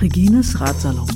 Regines Ratsalon.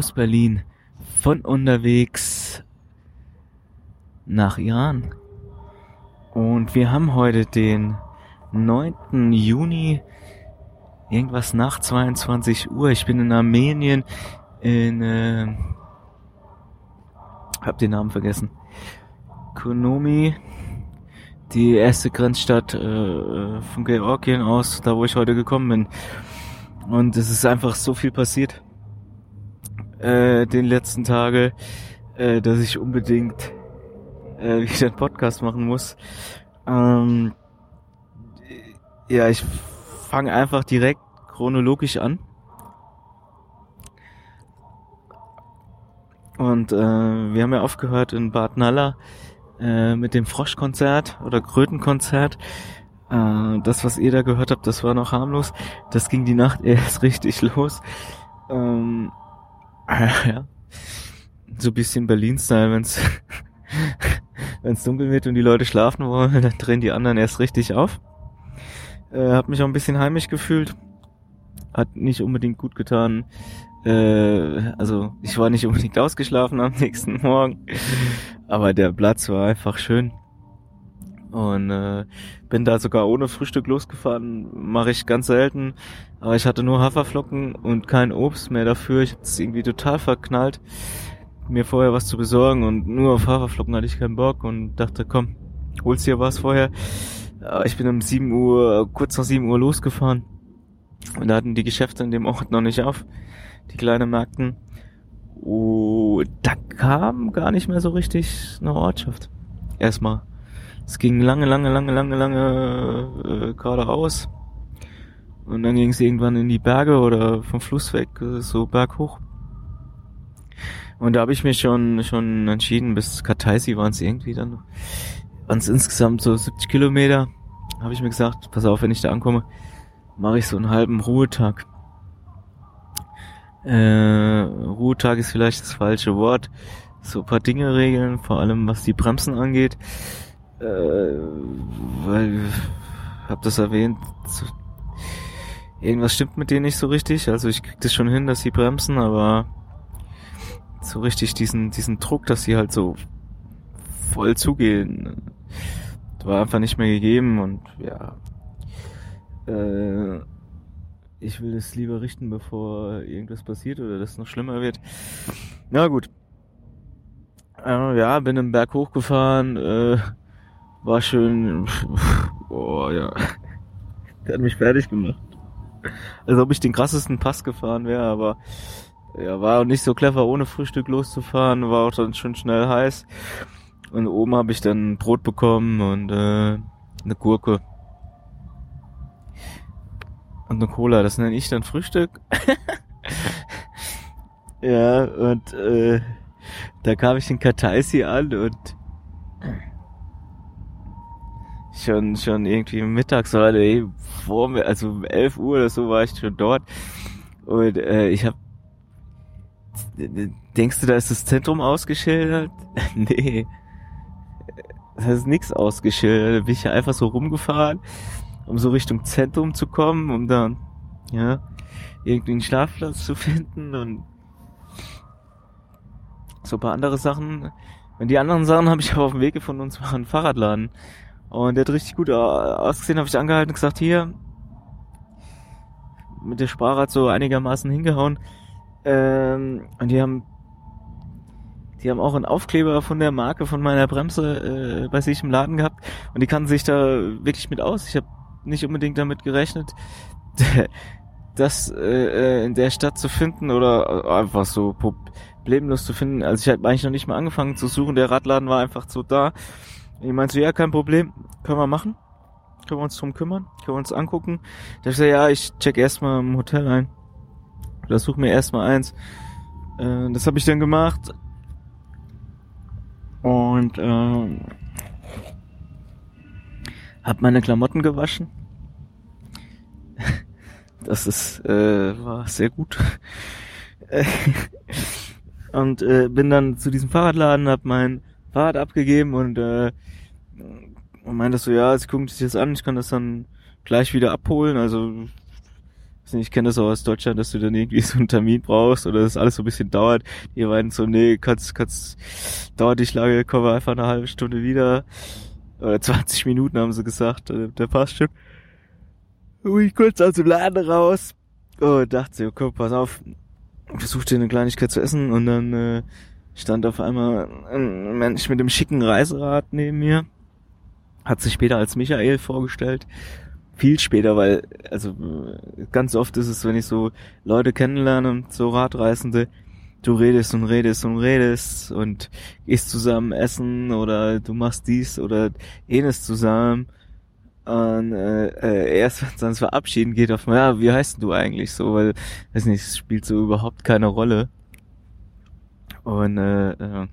Aus Berlin von unterwegs nach Iran. Und wir haben heute den 9. Juni, irgendwas nach 22 Uhr. Ich bin in Armenien, in, äh, hab den Namen vergessen. Konomi, die erste Grenzstadt äh, von Georgien aus, da wo ich heute gekommen bin. Und es ist einfach so viel passiert äh, den letzten Tage, äh, dass ich unbedingt äh, wieder einen Podcast machen muss. Ähm, ja, ich fange einfach direkt chronologisch an. Und äh, wir haben ja aufgehört in Bad Nalla äh, mit dem Froschkonzert oder Krötenkonzert. Äh, das, was ihr da gehört habt, das war noch harmlos. Das ging die Nacht erst richtig los. Ähm, ja. So ein bisschen Berlin-Style, wenn's wenn's dunkel wird und die Leute schlafen wollen, dann drehen die anderen erst richtig auf. Äh, hab mich auch ein bisschen heimisch gefühlt. Hat nicht unbedingt gut getan. Äh, also ich war nicht unbedingt ausgeschlafen am nächsten Morgen, aber der Platz war einfach schön. Und äh, bin da sogar ohne Frühstück losgefahren. Mache ich ganz selten. Aber ich hatte nur Haferflocken und kein Obst mehr dafür. Ich habe es irgendwie total verknallt, mir vorher was zu besorgen. Und nur auf Haferflocken hatte ich keinen Bock und dachte, komm, holst dir was vorher. Aber ich bin um 7 Uhr, kurz nach 7 Uhr losgefahren. Und da hatten die Geschäfte in dem Ort noch nicht auf. Die kleinen Märkten. Oh, da kam gar nicht mehr so richtig eine Ortschaft. Erstmal. Es ging lange, lange, lange, lange, lange äh, geradeaus. Und dann ging es irgendwann in die Berge oder vom Fluss weg, äh, so berghoch. Und da habe ich mich schon schon entschieden, bis Kataisi waren es irgendwie dann, waren es insgesamt so 70 Kilometer. Habe ich mir gesagt, pass auf, wenn ich da ankomme, mache ich so einen halben Ruhetag. Äh, Ruhetag ist vielleicht das falsche Wort. So ein paar Dinge regeln, vor allem was die Bremsen angeht äh, weil hab das erwähnt, so, irgendwas stimmt mit denen nicht so richtig. Also ich krieg das schon hin, dass sie bremsen, aber so richtig diesen diesen Druck, dass sie halt so voll zugehen, war einfach nicht mehr gegeben und ja, äh, ich will das lieber richten, bevor irgendwas passiert oder das noch schlimmer wird. Na gut. Äh, ja, bin im Berg hochgefahren, äh, war schön, oh ja, der hat mich fertig gemacht. Als ob ich den krassesten Pass gefahren wäre, aber ja, war auch nicht so clever, ohne Frühstück loszufahren, war auch dann schon schnell heiß. Und oben habe ich dann Brot bekommen und äh, eine Gurke. Und eine Cola, das nenne ich dann Frühstück. ja, und äh, da kam ich in Kataisi an und schon schon irgendwie mittags oder vor mir, also um 11 Uhr oder so war ich schon dort und äh, ich habe Denkst du, da ist das Zentrum ausgeschildert? nee. Da ist nichts ausgeschildert. Da bin ich ja einfach so rumgefahren, um so Richtung Zentrum zu kommen, um dann, ja, irgendwie einen Schlafplatz zu finden und so ein paar andere Sachen. Und die anderen Sachen habe ich auf dem Weg gefunden und zwar ein Fahrradladen. Und der hat richtig gut ausgesehen, habe ich angehalten und gesagt, hier, mit der Sprache hat so einigermaßen hingehauen. Ähm, und die haben die haben auch einen Aufkleber von der Marke von meiner Bremse äh, bei sich im Laden gehabt und die kannten sich da wirklich mit aus. Ich habe nicht unbedingt damit gerechnet, das äh, in der Stadt zu finden oder einfach so problemlos zu finden. Also ich habe eigentlich noch nicht mal angefangen zu suchen. Der Radladen war einfach so da. Ich meinte so, ja, kein Problem, können wir machen. Können wir uns drum kümmern, können wir uns angucken. Da ich so, ja, ich check erstmal im Hotel ein. Oder such mir erstmal eins. Äh, das habe ich dann gemacht. Und äh, hab meine Klamotten gewaschen. Das ist äh, war sehr gut. und äh, bin dann zu diesem Fahrradladen, hab mein Fahrrad abgegeben und äh, und meinte so, ja, sie gucken sich das an, ich kann das dann gleich wieder abholen. Also ich kenne das auch aus Deutschland, dass du dann irgendwie so einen Termin brauchst oder das alles so ein bisschen dauert. Die meinen so, nee, kannst, kannst, dauert nicht lange, kommen wir einfach eine halbe Stunde wieder. Oder 20 Minuten haben sie gesagt, äh, der passt schon. Und kurz aus dem Laden raus und dachte so, komm, pass auf, versuchte eine Kleinigkeit zu essen und dann äh, stand auf einmal ein Mensch mit dem schicken Reiserad neben mir. Hat sich später als Michael vorgestellt viel später, weil, also ganz oft ist es, wenn ich so Leute kennenlerne, so Radreisende, du redest und redest und redest und gehst zusammen essen oder du machst dies oder jenes zusammen. Und äh, äh, erst wenn es ans Verabschieden geht, auf ja, wie heißt du eigentlich so? Weil, weiß nicht, es spielt so überhaupt keine Rolle. Und äh, äh,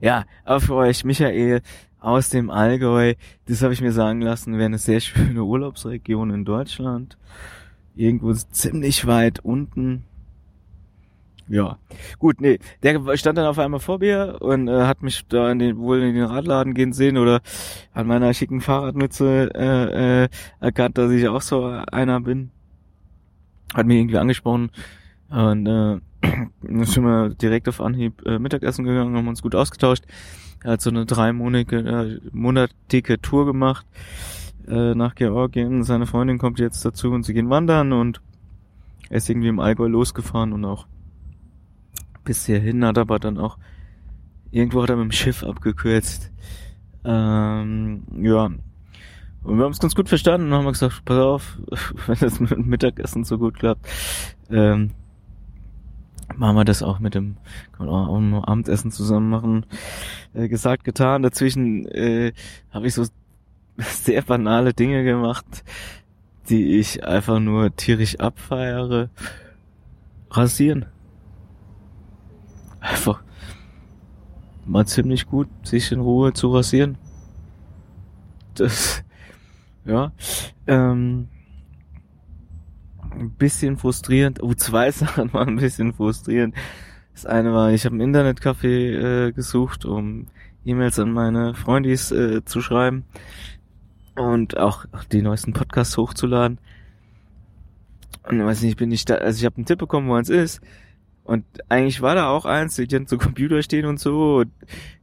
ja, aber für euch, Michael, aus dem Allgäu. Das habe ich mir sagen lassen, wäre eine sehr schöne Urlaubsregion in Deutschland. Irgendwo ziemlich weit unten. Ja, gut, nee, der stand dann auf einmal vor mir und äh, hat mich da in den, wohl in den Radladen gehen sehen oder an meiner schicken Fahrradmütze äh, äh, erkannt, dass ich auch so einer bin. Hat mich irgendwie angesprochen und äh, sind wir direkt auf Anhieb äh, Mittagessen gegangen, haben uns gut ausgetauscht. Er hat so eine dreimonatige äh, monatige Tour gemacht äh, nach Georgien. Seine Freundin kommt jetzt dazu und sie gehen wandern und er ist irgendwie im Allgäu losgefahren und auch bis hierhin hat aber dann auch irgendwo hat er mit dem Schiff abgekürzt. Ähm, ja. Und wir haben es ganz gut verstanden und haben gesagt, pass auf, wenn das mit Mittagessen so gut klappt, ähm, machen wir das auch mit dem, kann man auch ein Abendessen zusammen machen. Äh, gesagt, getan. Dazwischen äh, habe ich so sehr banale Dinge gemacht, die ich einfach nur tierisch abfeiere. Rasieren. Einfach mal ziemlich gut, sich in Ruhe zu rasieren. Das, ja. Ähm, ein bisschen frustrierend. Oh, zwei Sachen waren ein bisschen frustrierend. Das eine war, ich habe ein Internetcafé äh, gesucht, um E-Mails an meine Freundis äh, zu schreiben und auch, die neuesten Podcasts hochzuladen. Und weiß nicht, bin ich da, also ich habe einen Tipp bekommen, wo eins ist. Und eigentlich war da auch eins, die hatten so Computer stehen und so. Und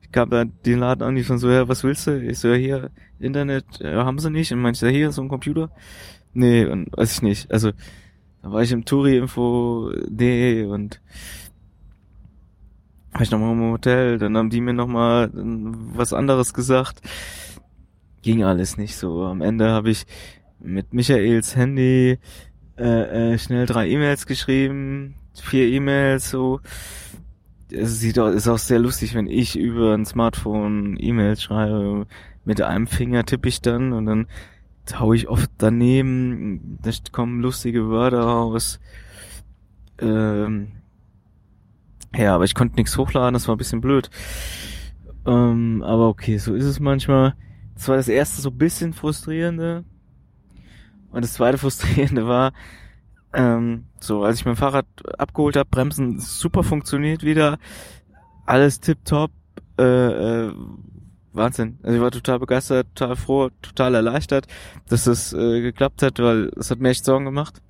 ich kam da den Laden an, die von so, ja, was willst du? Ich so, ja, hier, Internet, ja, haben sie nicht. Und meinte, ja, hier, so ein Computer. Nee, und weiß ich nicht. Also, da war ich im Touri-Info.de und war ich nochmal im Hotel, dann haben die mir nochmal was anderes gesagt. Ging alles nicht so. Am Ende habe ich mit Michaels Handy äh, äh, schnell drei E-Mails geschrieben, vier E-Mails so. Es sieht auch, ist auch sehr lustig, wenn ich über ein Smartphone E-Mails schreibe. Mit einem Finger tippe ich dann und dann hau ich oft daneben, da kommen lustige Wörter raus. Ähm, ja, aber ich konnte nichts hochladen, das war ein bisschen blöd. Ähm, aber okay, so ist es manchmal. Das war das erste so bisschen frustrierende. Und das zweite frustrierende war, Ähm, so, als ich mein Fahrrad abgeholt habe, Bremsen super funktioniert wieder, alles tipptopp, äh, äh, Wahnsinn. Also ich war total begeistert, total froh, total erleichtert, dass das äh, geklappt hat, weil es hat mir echt Sorgen gemacht.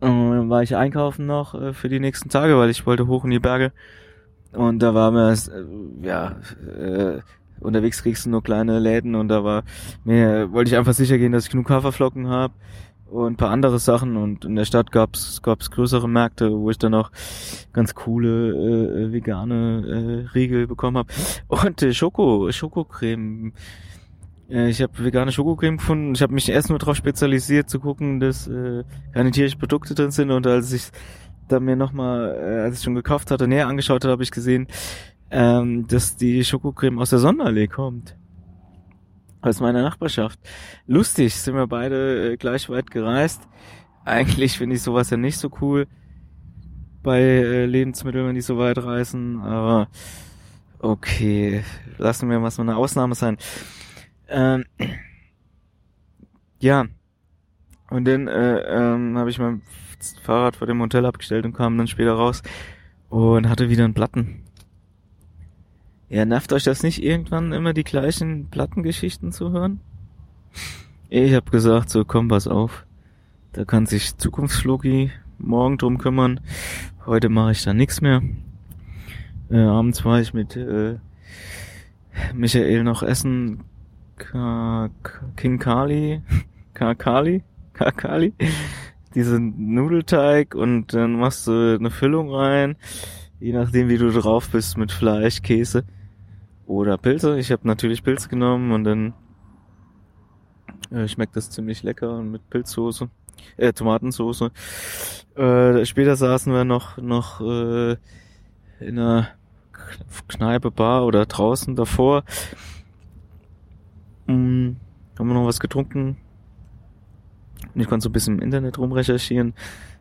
Und dann war ich einkaufen noch äh, für die nächsten Tage, weil ich wollte hoch in die Berge. Und da war mir, äh, ja, äh, unterwegs kriegst du nur kleine Läden und da war mir, wollte ich einfach sicher gehen, dass ich genug Haferflocken habe und ein paar andere Sachen und in der Stadt gab's gab's größere Märkte, wo ich dann auch ganz coole äh, vegane äh, Riegel bekommen habe und äh, Schoko Schokocreme. Äh, ich habe vegane Schokocreme gefunden. Ich habe mich erst nur darauf spezialisiert zu gucken, dass äh, keine tierischen Produkte drin sind und als ich da mir nochmal, äh, als ich schon gekauft hatte, näher angeschaut habe, habe ich gesehen, ähm, dass die Schokocreme aus der Sonnenallee kommt aus meiner Nachbarschaft. Lustig, sind wir beide äh, gleich weit gereist. Eigentlich finde ich sowas ja nicht so cool bei äh, Lebensmitteln, wenn die so weit reisen, aber okay, lassen wir mal so eine Ausnahme sein. Ähm, ja, und dann äh, ähm, habe ich mein Fahrrad vor dem Hotel abgestellt und kam dann später raus und hatte wieder einen Platten. Ja, nervt euch das nicht irgendwann immer die gleichen Plattengeschichten zu hören? Ich hab gesagt, so komm, pass auf. Da kann sich Zukunftsflogi morgen drum kümmern. Heute mache ich da nichts mehr. Äh, abends war ich mit äh, Michael noch essen. Ka King Kali. Kakali? Kakali? Diesen Nudelteig und dann machst du eine Füllung rein. Je nachdem, wie du drauf bist mit Fleisch, Käse oder Pilze. Ich habe natürlich Pilz genommen und dann äh, schmeckt das ziemlich lecker mit Pilzsoße, äh, Tomatensoße. Äh, später saßen wir noch noch äh, in einer Kneipe, Bar oder draußen davor. Ähm, haben wir noch was getrunken. Und ich konnte so ein bisschen im Internet rumrecherchieren.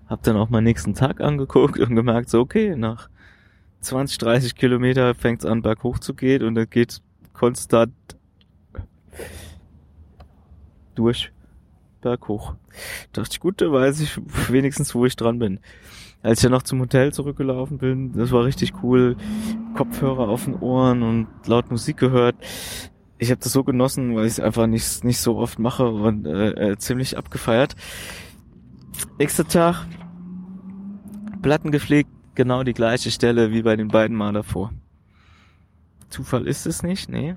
Hab dann auch meinen nächsten Tag angeguckt und gemerkt, so okay, nach 20, 30 Kilometer fängt es an, berghoch zu gehen und dann geht konstant durch berghoch. Da dachte ich, gut, da weiß ich wenigstens, wo ich dran bin. Als ich dann noch zum Hotel zurückgelaufen bin, das war richtig cool. Kopfhörer auf den Ohren und laut Musik gehört. Ich habe das so genossen, weil ich es einfach nicht, nicht so oft mache und äh, äh, ziemlich abgefeiert. Nächster Tag, Platten gepflegt, genau die gleiche Stelle wie bei den beiden Mal davor. Zufall ist es nicht, nee.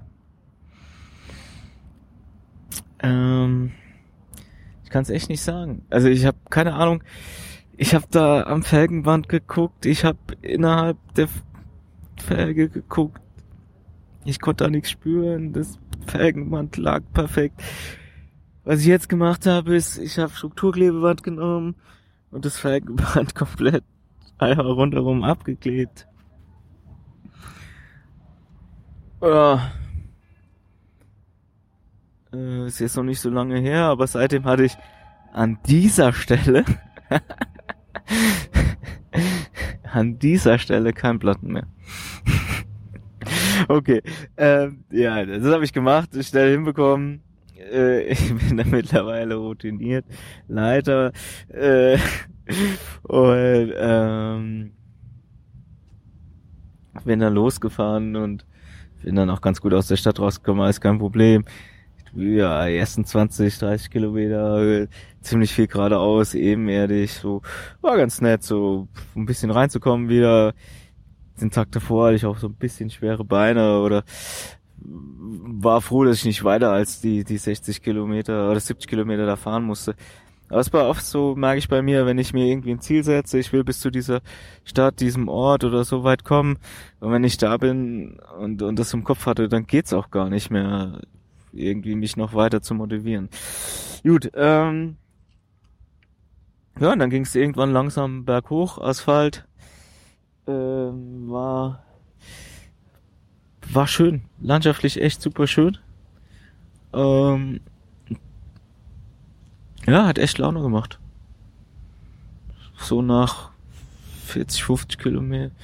Ähm, ich kann es echt nicht sagen. Also ich habe keine Ahnung. Ich habe da am Felgenband geguckt. Ich habe innerhalb der Felge geguckt. Ich konnte da nichts spüren. Das Felgenband lag perfekt. Was ich jetzt gemacht habe, ist, ich habe Strukturklebeband genommen und das Felgenband komplett einmal rundherum abgeklebt. Ja. Äh, ist jetzt noch nicht so lange her, aber seitdem hatte ich an dieser Stelle an dieser Stelle kein Platten mehr. okay, ähm, ja, das habe ich gemacht, schnell hinbekommen. Äh, ich bin da mittlerweile routiniert, Leiter. Äh, und ähm, bin dann losgefahren und bin dann auch ganz gut aus der Stadt rausgekommen, ist kein Problem. Ja, die ersten 20, 30 Kilometer, ziemlich viel geradeaus, ebenerdig, so, war ganz nett, so ein bisschen reinzukommen wieder. Den Tag davor hatte ich auch so ein bisschen schwere Beine oder war froh, dass ich nicht weiter als die, die 60 Kilometer oder 70 Kilometer da fahren musste. Aber es war oft so, mag ich bei mir, wenn ich mir irgendwie ein Ziel setze, ich will bis zu dieser Stadt, diesem Ort oder so weit kommen. Und wenn ich da bin und, und das im Kopf hatte, dann geht's auch gar nicht mehr, irgendwie mich noch weiter zu motivieren. Gut, ähm, ja, und dann ging es irgendwann langsam berghoch, Asphalt, ähm, war, war schön, landschaftlich echt super schön. Ähm, ja, hat echt Laune gemacht. So nach 40, 50 Kilometer,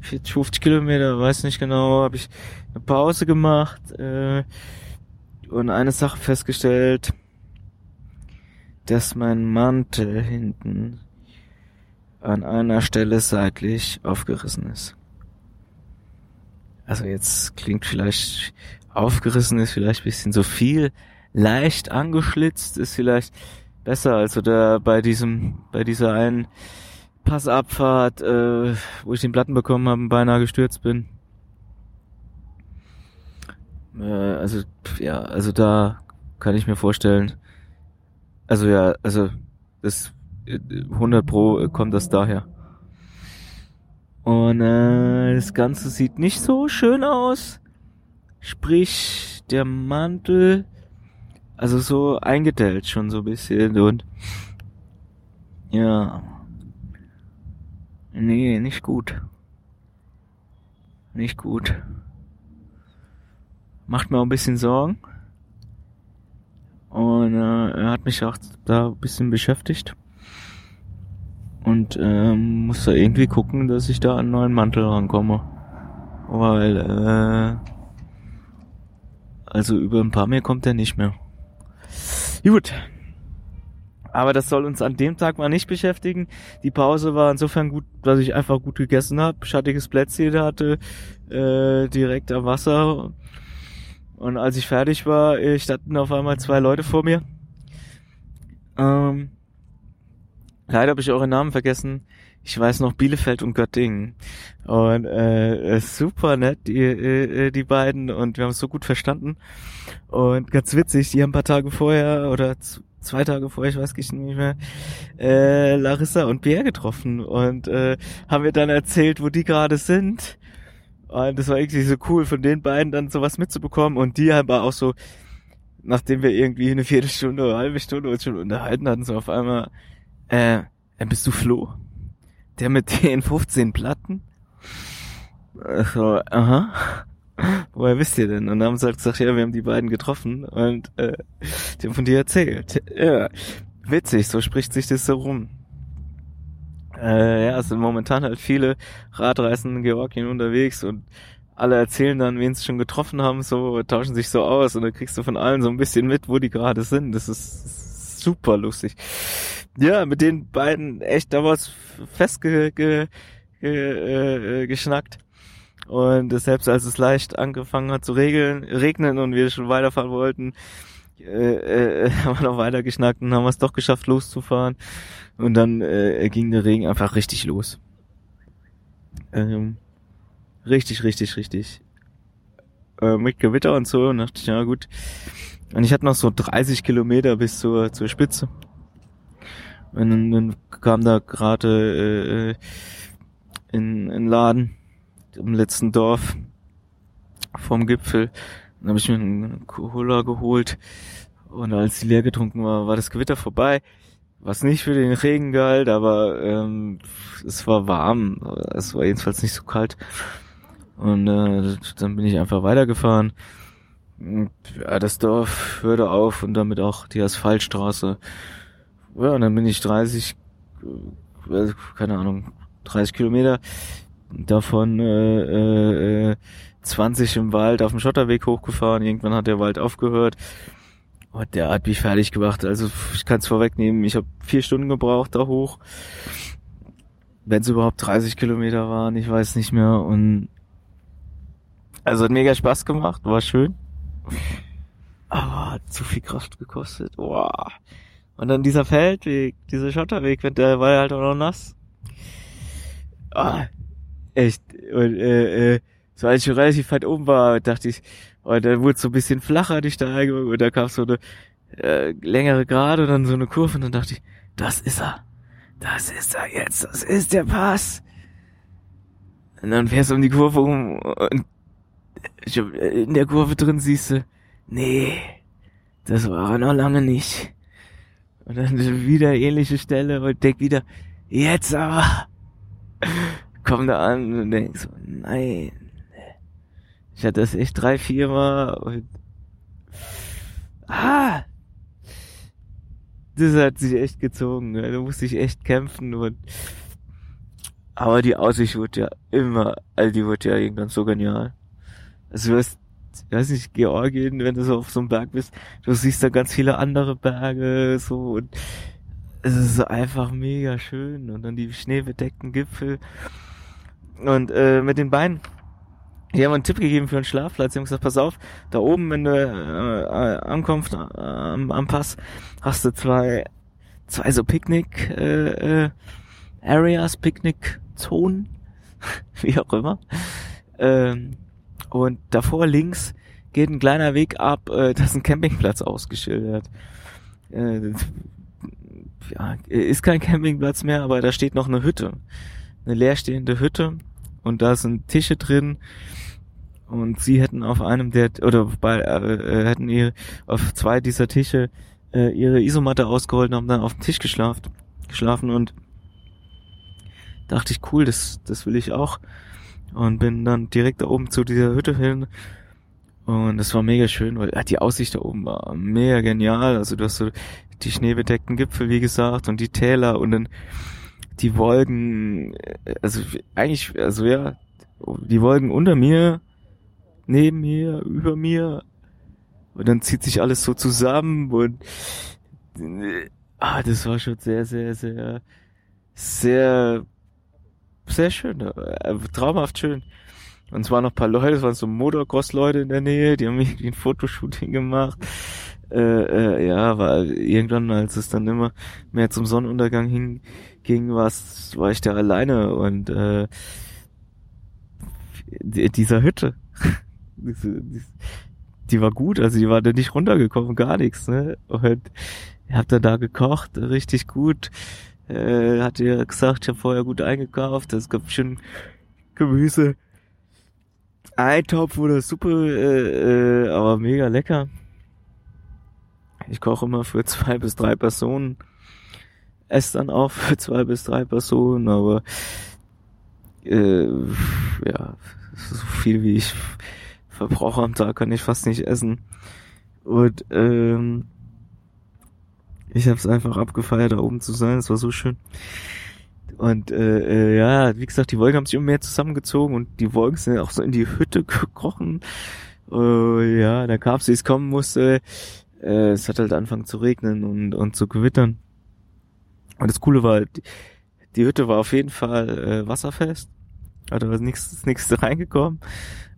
40, 50 Kilometer, weiß nicht genau, habe ich eine Pause gemacht äh, und eine Sache festgestellt, dass mein Mantel hinten an einer Stelle seitlich aufgerissen ist. Also jetzt klingt vielleicht aufgerissen ist vielleicht bisschen so viel, leicht angeschlitzt ist vielleicht besser als oder bei diesem bei dieser einen Passabfahrt, äh, wo ich den Platten bekommen habe und beinahe gestürzt bin. Äh, also ja, also da kann ich mir vorstellen. Also ja, also das 100 Pro kommt das daher. Und äh, das Ganze sieht nicht so schön aus. Sprich, der Mantel, also so eingedellt schon so ein bisschen und ja. Nee, nicht gut. Nicht gut. Macht mir auch ein bisschen Sorgen. Und äh, er hat mich auch da ein bisschen beschäftigt. Und ähm, muss da irgendwie gucken, dass ich da an einen neuen Mantel rankomme. Weil, äh, also über ein paar mehr kommt er nicht mehr. Gut. Aber das soll uns an dem Tag mal nicht beschäftigen. Die Pause war insofern gut, dass ich einfach gut gegessen habe, schattiges Plätzchen hatte, äh, direkt am Wasser. Und als ich fertig war, äh, standen auf einmal zwei Leute vor mir. Ähm, leider habe ich eure Namen vergessen. Ich weiß noch Bielefeld und Göttingen. Und äh, super nett, die, äh, die beiden. Und wir haben es so gut verstanden. Und ganz witzig, die haben ein paar Tage vorher oder zwei Tage vorher, ich weiß nicht mehr, äh, Larissa und Pierre getroffen und äh, haben wir dann erzählt, wo die gerade sind. Und das war irgendwie so cool, von den beiden dann sowas mitzubekommen. Und die haben auch so, nachdem wir irgendwie eine Viertelstunde oder eine halbe Stunde uns schon unterhalten hatten, so auf einmal, äh, bist du Flo? Der mit den 15 Platten? So, aha. Woher wisst ihr denn? Und dann haben sie halt gesagt, ja, wir haben die beiden getroffen und äh, die haben von dir erzählt. Ja, witzig, so spricht sich das so rum. Äh, ja, es sind momentan halt viele Radreisen in Georgien unterwegs und alle erzählen dann, wen sie schon getroffen haben, so tauschen sich so aus und dann kriegst du von allen so ein bisschen mit, wo die gerade sind. Das ist super lustig. Ja, mit den beiden echt damals festge ge, ge, äh, geschnackt. Und selbst als es leicht angefangen hat zu regeln, regnen und wir schon weiterfahren wollten, äh, äh, haben wir noch weiter geschnackt und haben es doch geschafft loszufahren. Und dann äh, ging der Regen einfach richtig los. Ähm, richtig, richtig, richtig. Äh, mit Gewitter und so. Und dachte ich, ja gut. Und ich hatte noch so 30 Kilometer bis zur, zur Spitze. Und dann, kam da gerade äh, in, in Laden im letzten Dorf vom Gipfel. Dann habe ich mir einen Cola geholt und als die leer getrunken war, war das Gewitter vorbei. Was nicht für den Regen galt, aber ähm, es war warm. Es war jedenfalls nicht so kalt. Und äh, dann bin ich einfach weitergefahren. Ja, das Dorf hörte auf und damit auch die Asphaltstraße. Ja, und dann bin ich 30, äh, keine Ahnung, 30 Kilometer davon äh, äh, 20 im Wald auf dem Schotterweg hochgefahren. Irgendwann hat der Wald aufgehört. Und der hat mich fertig gemacht. Also ich kann es vorwegnehmen. Ich habe vier Stunden gebraucht da hoch. Wenn es überhaupt 30 Kilometer waren, ich weiß nicht mehr. Und also hat mega Spaß gemacht, war schön. Aber hat zu viel Kraft gekostet. Wow. Und dann dieser Feldweg, dieser Schotterweg, der war halt auch noch nass. Ah, Echt. Und äh, äh, so als ich relativ weit oben war, dachte ich, und dann wurde es so ein bisschen flacher die Steigung und da kam so eine äh, längere Gerade und dann so eine Kurve und dann dachte ich, das ist er. Das ist er jetzt, das ist der Pass. Und dann fährst du um die Kurve um und in der Kurve drin siehst du, nee, das war er noch lange nicht. Und dann wieder ähnliche Stelle und denk wieder, jetzt aber komm da an und denk so, nein. Ich hatte das echt drei, vier Mal und ah, das hat sich echt gezogen. Ne? Da musste ich echt kämpfen und aber die Aussicht wurde ja immer, also die wurde ja irgendwann so genial. Also du hast, ich weiß nicht, Georgien, wenn du so auf so einem Berg bist, du siehst da ganz viele andere Berge, so und es ist einfach mega schön und dann die schneebedeckten Gipfel und äh, mit den Beinen. Die haben einen Tipp gegeben für einen Schlafplatz. Die haben gesagt, pass auf, da oben, wenn du äh, ankommst äh, am, am Pass, hast du zwei, zwei so Picknick äh, äh, Areas, Picknick-Zonen, wie auch immer. Ähm, und davor links geht ein kleiner Weg ab, äh, da ist ein Campingplatz ausgeschildert. Äh, ja, ist kein Campingplatz mehr, aber da steht noch eine Hütte. Eine leerstehende Hütte und da sind Tische drin und sie hätten auf einem der oder bei äh, hätten ihr auf zwei dieser Tische äh, ihre Isomatte ausgeholt und haben dann auf dem Tisch geschlafen geschlafen und dachte ich cool das das will ich auch und bin dann direkt da oben zu dieser Hütte hin und das war mega schön weil ja, die Aussicht da oben war mega genial also du hast so die schneebedeckten Gipfel wie gesagt und die Täler und dann die Wolken also eigentlich also ja die Wolken unter mir neben mir, über mir. Und dann zieht sich alles so zusammen und ah, das war schon sehr, sehr, sehr, sehr, sehr schön. Äh, traumhaft schön. Und es waren noch paar Leute, es waren so Motocross-Leute in der Nähe, die haben irgendwie ein Fotoshooting gemacht. Äh, äh, ja, war irgendwann, als es dann immer mehr zum Sonnenuntergang hinging, war's, war ich da alleine und äh, dieser Hütte die war gut, also die war da nicht runtergekommen, gar nichts, ne? Und ihr habt dann da gekocht, richtig gut. Äh, hat ihr gesagt, ich habe vorher gut eingekauft, es gab schön Gemüse, Eintopf oder Suppe, äh, äh, aber mega lecker. Ich koche immer für zwei bis drei Personen, esse dann auch für zwei bis drei Personen, aber äh, ja, so viel wie ich verbrauche am Tag, kann ich fast nicht essen. Und ähm, ich habe es einfach abgefeiert, da oben zu sein. Es war so schön. Und äh, äh, ja, wie gesagt, die Wolken haben sich immer mehr zusammengezogen und die Wolken sind auch so in die Hütte gekrochen. Äh, ja, da wie es kommen musste. Äh, es hat halt angefangen zu regnen und, und zu gewittern. Und das Coole war, die, die Hütte war auf jeden Fall äh, wasserfest. Also da ist nichts, nichts reingekommen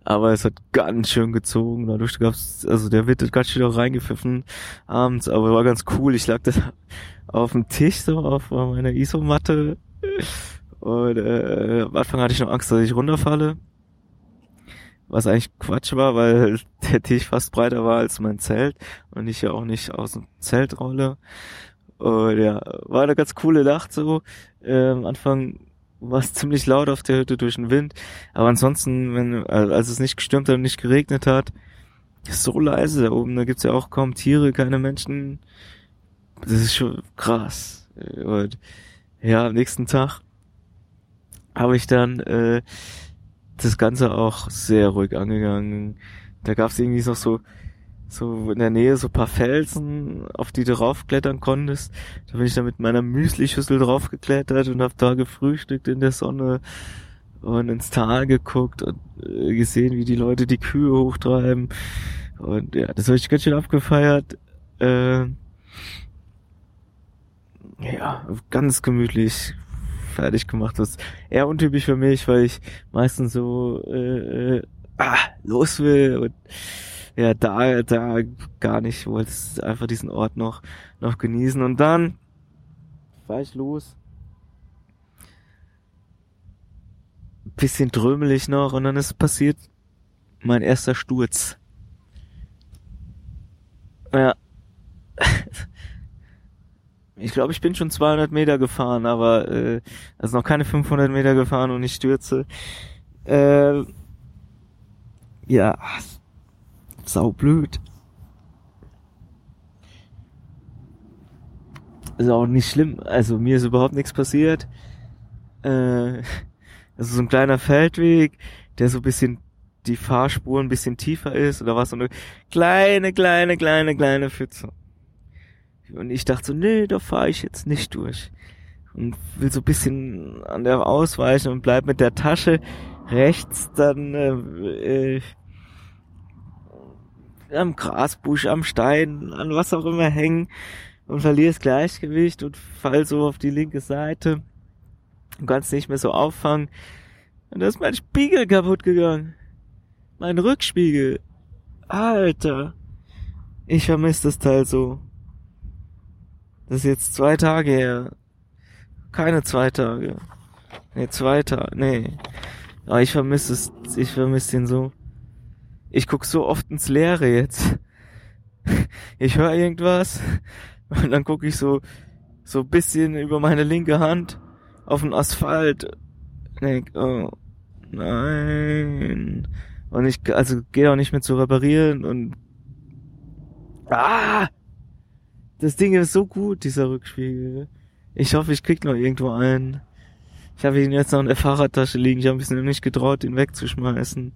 aber es hat ganz schön gezogen. Dadurch gab's, also der hat ganz schön auch reingepfiffen abends, aber war ganz cool. Ich lag da auf dem Tisch so auf meiner Isomatte und äh, am Anfang hatte ich noch Angst, dass ich runterfalle. Was eigentlich Quatsch war, weil der Tisch fast breiter war als mein Zelt und ich ja auch nicht aus dem Zelt rolle. Und ja, war eine ganz coole Nacht so. Äh, am Anfang war es ziemlich laut auf der Hütte durch den Wind. Aber ansonsten, wenn, als es nicht gestürmt hat und nicht geregnet hat, ist so leise da oben. Da gibt's ja auch kaum Tiere, keine Menschen. Das ist schon krass. Und ja, am nächsten Tag habe ich dann äh, das Ganze auch sehr ruhig angegangen. Da gab's irgendwie noch so so in der Nähe so paar Felsen, auf die du raufklettern konntest. Da bin ich dann mit meiner Müsli-Schüssel draufgeklettert und hab da gefrühstückt in der Sonne und ins Tal geguckt und äh, gesehen, wie die Leute die Kühe hochtreiben. Und ja, das habe ich ganz schön abgefeiert. Äh, ja, ganz gemütlich fertig gemacht. Das ist eher untypisch für mich, weil ich meistens so äh, äh, ah, los will und ja, da, da gar nicht, wollte einfach diesen Ort noch, noch genießen. Und dann fahr ich los. Bisschen drömelig noch und dann ist passiert mein erster Sturz. Ja. Ich glaube, ich bin schon 200 Meter gefahren, aber äh, also noch keine 500 Meter gefahren und ich stürze. Äh, ja, saublöd. Ist auch nicht schlimm. Also mir ist überhaupt nichts passiert. Äh, also so ein kleiner Feldweg, der so ein bisschen die Fahrspur ein bisschen tiefer ist oder was so eine kleine, kleine, kleine, kleine Pfütze. Und ich dachte so, nee, da fahre ich jetzt nicht durch. Und will so ein bisschen an der ausweichen und bleib mit der Tasche rechts dann äh, äh, am Grasbusch, am Stein, an was auch immer hängen und verliere das Gleichgewicht und fall so auf die linke Seite und kann es nicht mehr so auffangen. Und da ist mein Spiegel kaputt gegangen. Mein Rückspiegel. Alter. Ich vermisse das Teil so. Das ist jetzt zwei Tage her. Keine zwei Tage. Nee, zwei Tage. Nee. Aber ich vermisse es. Ich vermisse den so. Ich guck so oft ins Leere jetzt. Ich höre irgendwas und dann gucke ich so so bisschen über meine linke Hand auf den Asphalt. Denk, oh, nein. Und ich also gehe auch nicht mehr zu reparieren und ah, das Ding ist so gut, dieser Rückspiegel. Ich hoffe, ich krieg noch irgendwo einen. Ich habe ihn jetzt noch in der Fahrradtasche liegen. Ich habe bisschen nicht getraut, ihn wegzuschmeißen.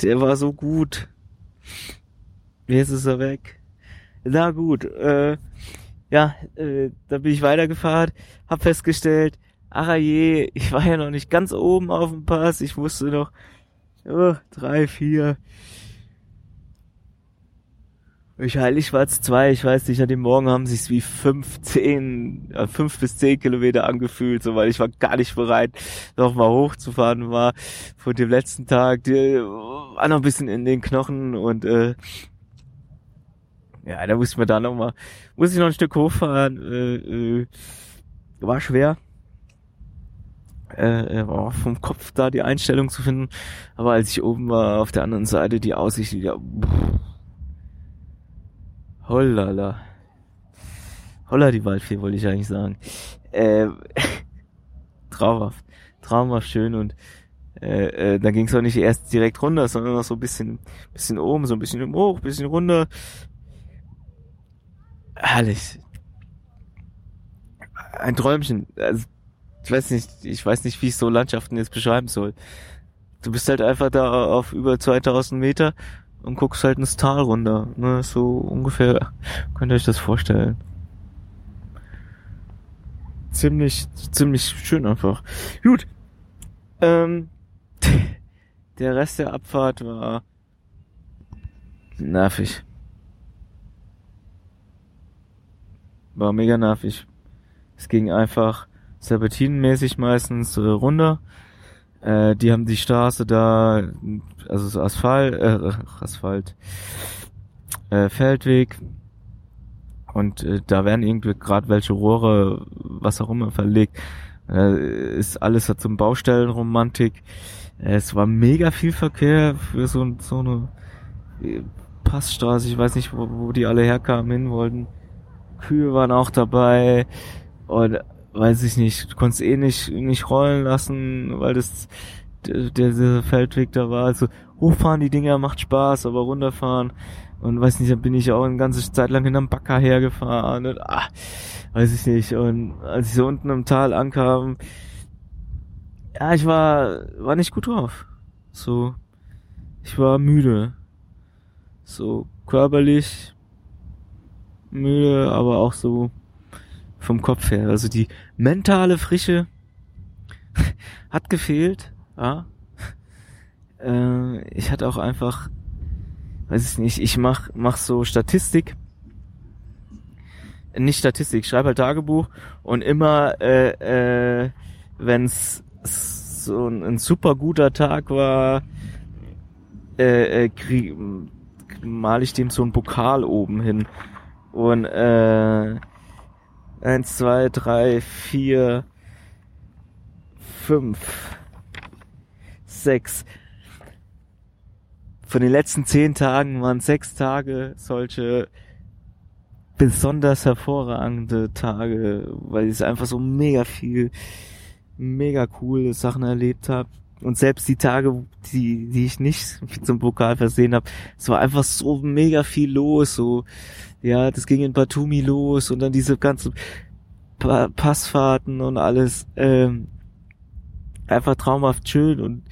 Der war so gut. Jetzt ist er weg. Na gut, äh, ja, äh, da bin ich weitergefahren, hab festgestellt, ach je, ich war ja noch nicht ganz oben auf dem Pass, ich wusste noch, oh, drei, vier. Ich heilig war es zwei, ich weiß nicht, an dem Morgen haben sich's wie fünf, zehn, äh, fünf bis zehn Kilometer angefühlt, so, weil ich war gar nicht bereit, noch mal hochzufahren, war von dem letzten Tag, die, war noch ein bisschen in den Knochen und, äh, ja, da musste man da noch mal, muss ich noch ein Stück hochfahren, äh, äh, war schwer. Äh, oh, vom Kopf da die Einstellung zu finden, aber als ich oben war, auf der anderen Seite die Aussicht wieder, pff, hollala. Holla die Waldfee, wollte ich eigentlich sagen. Äh, traumhaft. Traumhaft schön und äh, äh, dann ging es auch nicht erst direkt runter, sondern noch so ein bisschen, bisschen oben, so ein bisschen hoch, bisschen runter, herrlich. Ein Träumchen. Also, ich weiß nicht, ich weiß nicht, wie ich so Landschaften jetzt beschreiben soll. Du bist halt einfach da auf über 2000 Meter und guckst halt ins Tal runter. Ne, so ungefähr. Könnt ihr euch das vorstellen? Ziemlich, ziemlich schön einfach. Gut. Ähm, der Rest der Abfahrt war nervig. war mega nervig. Es ging einfach serpentinenmäßig meistens äh, runter. Äh, die haben die Straße da, also so Asphalt, äh, Asphalt, äh, Feldweg. Und äh, da werden irgendwie gerade welche Rohre, was auch immer, verlegt. Äh, ist alles so eine Baustellenromantik. Äh, es war mega viel Verkehr für so, so eine äh, Passstraße. Ich weiß nicht, wo, wo die alle herkamen, hin wollten. Kühe waren auch dabei und weiß ich nicht, du konntest eh nicht, nicht rollen lassen, weil das der, der Feldweg da war. Also hochfahren die Dinger macht Spaß, aber runterfahren und weiß nicht, da bin ich auch eine ganze Zeit lang hinterm Backer hergefahren und ah, weiß ich nicht. Und als ich so unten im Tal ankam, ja, ich war, war nicht gut drauf. So, ich war müde. So körperlich, müde, aber auch so vom Kopf her. Also die mentale Frische hat gefehlt, ja. Äh, ich hatte auch einfach, weiß ich nicht, ich mach, mach so Statistik. Nicht Statistik, ich schreibe halt Tagebuch und immer, äh, äh, wenn es so ein, ein, super guter Tag war, äh, äh, krieg, mal ich dem so einen Pokal oben hin und äh, eins, zwei, drei, vier, fünf, sechs. Von den letzten zehn Tagen waren sechs Tage solche besonders hervorragende Tage, weil ich einfach so mega viel, mega coole Sachen erlebt habe. Und selbst die Tage, die, die ich nicht zum Pokal versehen habe, es war einfach so mega viel los, so ja, das ging in Batumi los und dann diese ganzen pa Passfahrten und alles. Ähm, einfach traumhaft schön und,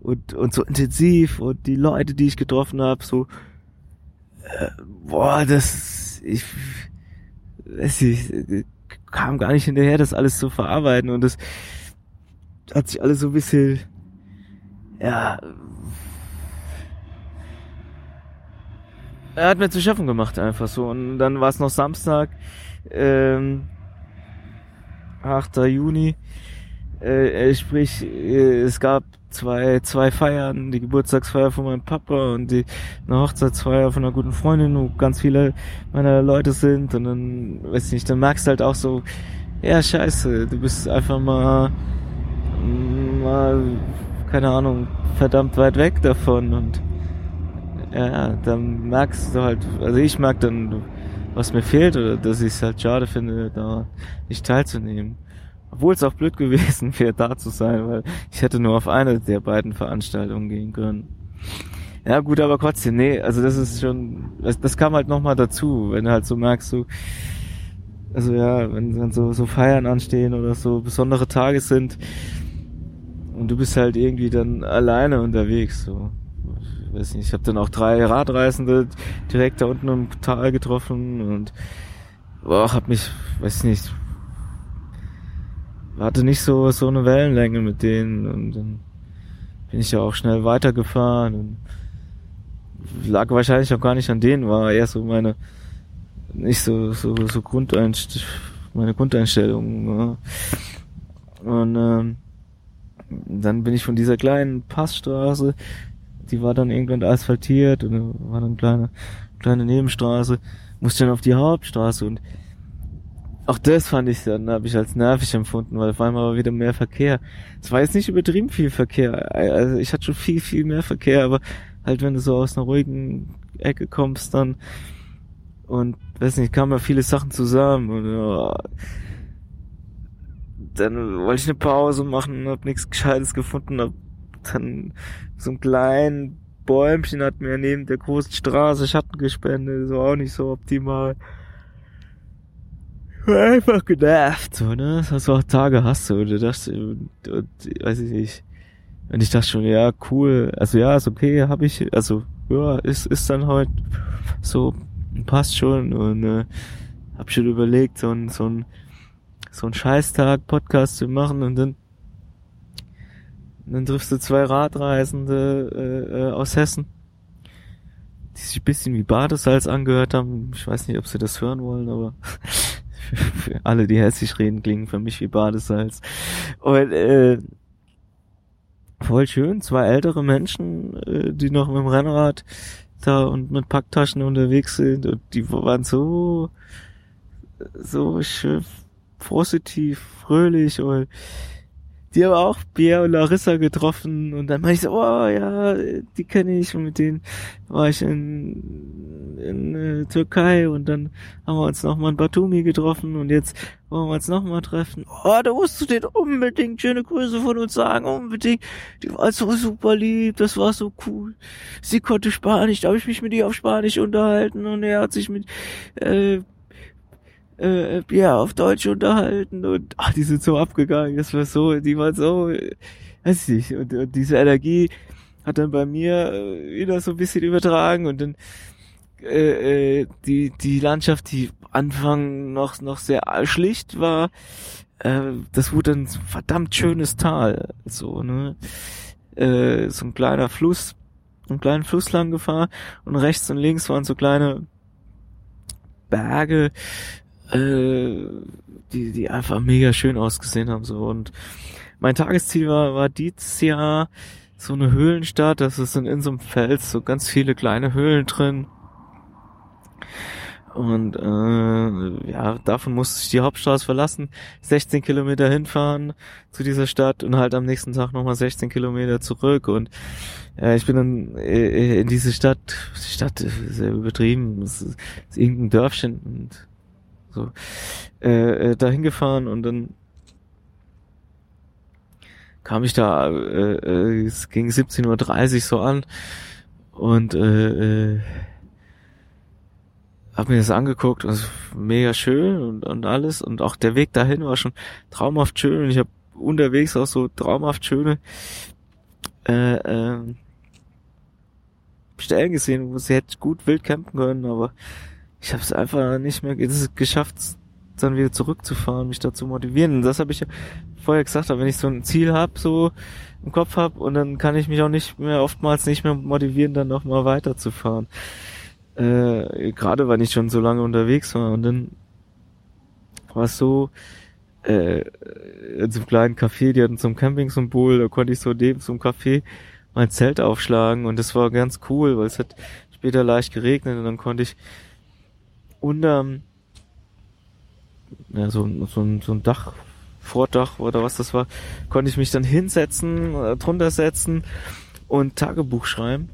und, und so intensiv und die Leute, die ich getroffen habe, so, äh, boah, das, ich, weiß ich, kam gar nicht hinterher, das alles zu verarbeiten und das hat sich alles so ein bisschen, ja, er hat mir zu schaffen gemacht einfach so. Und dann war es noch Samstag, ähm, 8. Juni. Äh, äh, sprich, äh, es gab zwei, zwei Feiern, die Geburtstagsfeier von meinem Papa und die eine Hochzeitsfeier von einer guten Freundin, wo ganz viele meiner Leute sind. Und dann, weiß ich nicht, dann merkst du halt auch so, ja, scheiße, du bist einfach mal, mal, keine Ahnung, verdammt weit weg davon und ja, dann merkst du halt, also ich merk dann, was mir fehlt oder dass ich es halt schade finde, da nicht teilzunehmen. Obwohl es auch blöd gewesen wäre, da zu sein, weil ich hätte nur auf eine der beiden Veranstaltungen gehen können. Ja gut, aber trotzdem, nee, also das ist schon, das, das kam halt nochmal dazu, wenn du halt so merkst, so, also ja, wenn dann so, so Feiern anstehen oder so besondere Tage sind und du bist halt irgendwie dann alleine unterwegs, so. Ich weiß nicht, ich habe dann auch drei Radreisende direkt da unten im Tal getroffen und boah, hab mich, weiß nicht, hatte nicht so so eine Wellenlänge mit denen und dann bin ich ja auch schnell weitergefahren und lag wahrscheinlich auch gar nicht an denen, war eher so meine nicht so so so Grundeinst meine Grundeinstellung. Ja. Und ähm, dann bin ich von dieser kleinen Passstraße, die war dann irgendwann asphaltiert und war dann eine kleine kleine Nebenstraße, musste dann auf die Hauptstraße und auch das fand ich dann, habe ich als nervig empfunden, weil auf einmal war wieder mehr Verkehr. Es war jetzt nicht übertrieben viel Verkehr. Also ich hatte schon viel, viel mehr Verkehr, aber halt wenn du so aus einer ruhigen Ecke kommst dann und weiß nicht, kamen ja viele Sachen zusammen und ja, dann wollte ich eine Pause machen, hab nichts Gescheites gefunden, hab dann so ein kleinen Bäumchen hat mir neben der großen Straße Schatten gespendet, so auch nicht so optimal einfach genervt, so, ne? Das hast du auch Tage hast du, und du dachtest, und, und, weiß ich nicht. Und ich dachte schon, ja, cool, also ja, ist okay, hab ich, also, ja, ist, ist dann heute so, passt schon, und, äh, hab schon überlegt, so ein, so ein, so ein Scheißtag Podcast zu machen, und dann, dann triffst du zwei Radreisende, äh, äh, aus Hessen, die sich ein bisschen wie Badesalz angehört haben. Ich weiß nicht, ob sie das hören wollen, aber für alle, die hessisch reden, klingen für mich wie Badesalz. Und äh, voll schön, zwei ältere Menschen, äh, die noch mit dem Rennrad da und mit Packtaschen unterwegs sind und die waren so so schön positiv, fröhlich und die haben auch Bea und Larissa getroffen und dann meinte ich so, oh ja, die kenne ich und mit denen war ich in, in äh, Türkei und dann haben wir uns nochmal in Batumi getroffen und jetzt wollen wir uns nochmal treffen. Oh, da musst du denen unbedingt schöne Grüße von uns sagen, unbedingt. Die war so super lieb, das war so cool. Sie konnte Spanisch, da habe ich mich mit ihr auf Spanisch unterhalten und er hat sich mit äh, äh, ja, auf Deutsch unterhalten und ach, die sind so abgegangen, das war so, die waren so, weiß ich nicht, und, und diese Energie hat dann bei mir äh, wieder so ein bisschen übertragen und dann äh, äh, die die Landschaft, die Anfang noch noch sehr schlicht war, äh, das wurde ein verdammt schönes Tal, so ne, äh, so ein kleiner Fluss, einen kleinen Fluss lang gefahren und rechts und links waren so kleine Berge, äh, die, die einfach mega schön ausgesehen haben. so Und mein Tagesziel war, war dieses Jahr so eine Höhlenstadt, das ist in, in so einem Fels, so ganz viele kleine Höhlen drin. Und äh, ja, davon musste ich die Hauptstraße verlassen, 16 Kilometer hinfahren zu dieser Stadt und halt am nächsten Tag nochmal 16 Kilometer zurück. Und ja, ich bin dann äh, in diese Stadt, die Stadt ist sehr übertrieben, es ist, ist irgendein Dörfchen und so. Äh, äh, dahin gefahren und dann kam ich da, äh, äh, es ging 17.30 Uhr so an und äh, äh, hab mir das angeguckt und mega schön und, und alles und auch der Weg dahin war schon traumhaft schön und ich habe unterwegs auch so traumhaft schöne äh, äh, Stellen gesehen, wo sie hätte gut wild campen können, aber ich habe es einfach nicht mehr geschafft, dann wieder zurückzufahren, mich dazu motivieren. Das habe ich ja vorher gesagt, wenn ich so ein Ziel habe, so im Kopf habe, und dann kann ich mich auch nicht mehr oftmals nicht mehr motivieren, dann nochmal weiterzufahren. Äh, Gerade weil ich schon so lange unterwegs war und dann war es so, äh, in so einem kleinen Café, die hatten so ein Camping-Symbol, da konnte ich so neben so Café mein Zelt aufschlagen und das war ganz cool, weil es hat später leicht geregnet und dann konnte ich unterm ja, so, so, so ein Dach, Vordach oder was das war, konnte ich mich dann hinsetzen, äh, drunter setzen und Tagebuch schreiben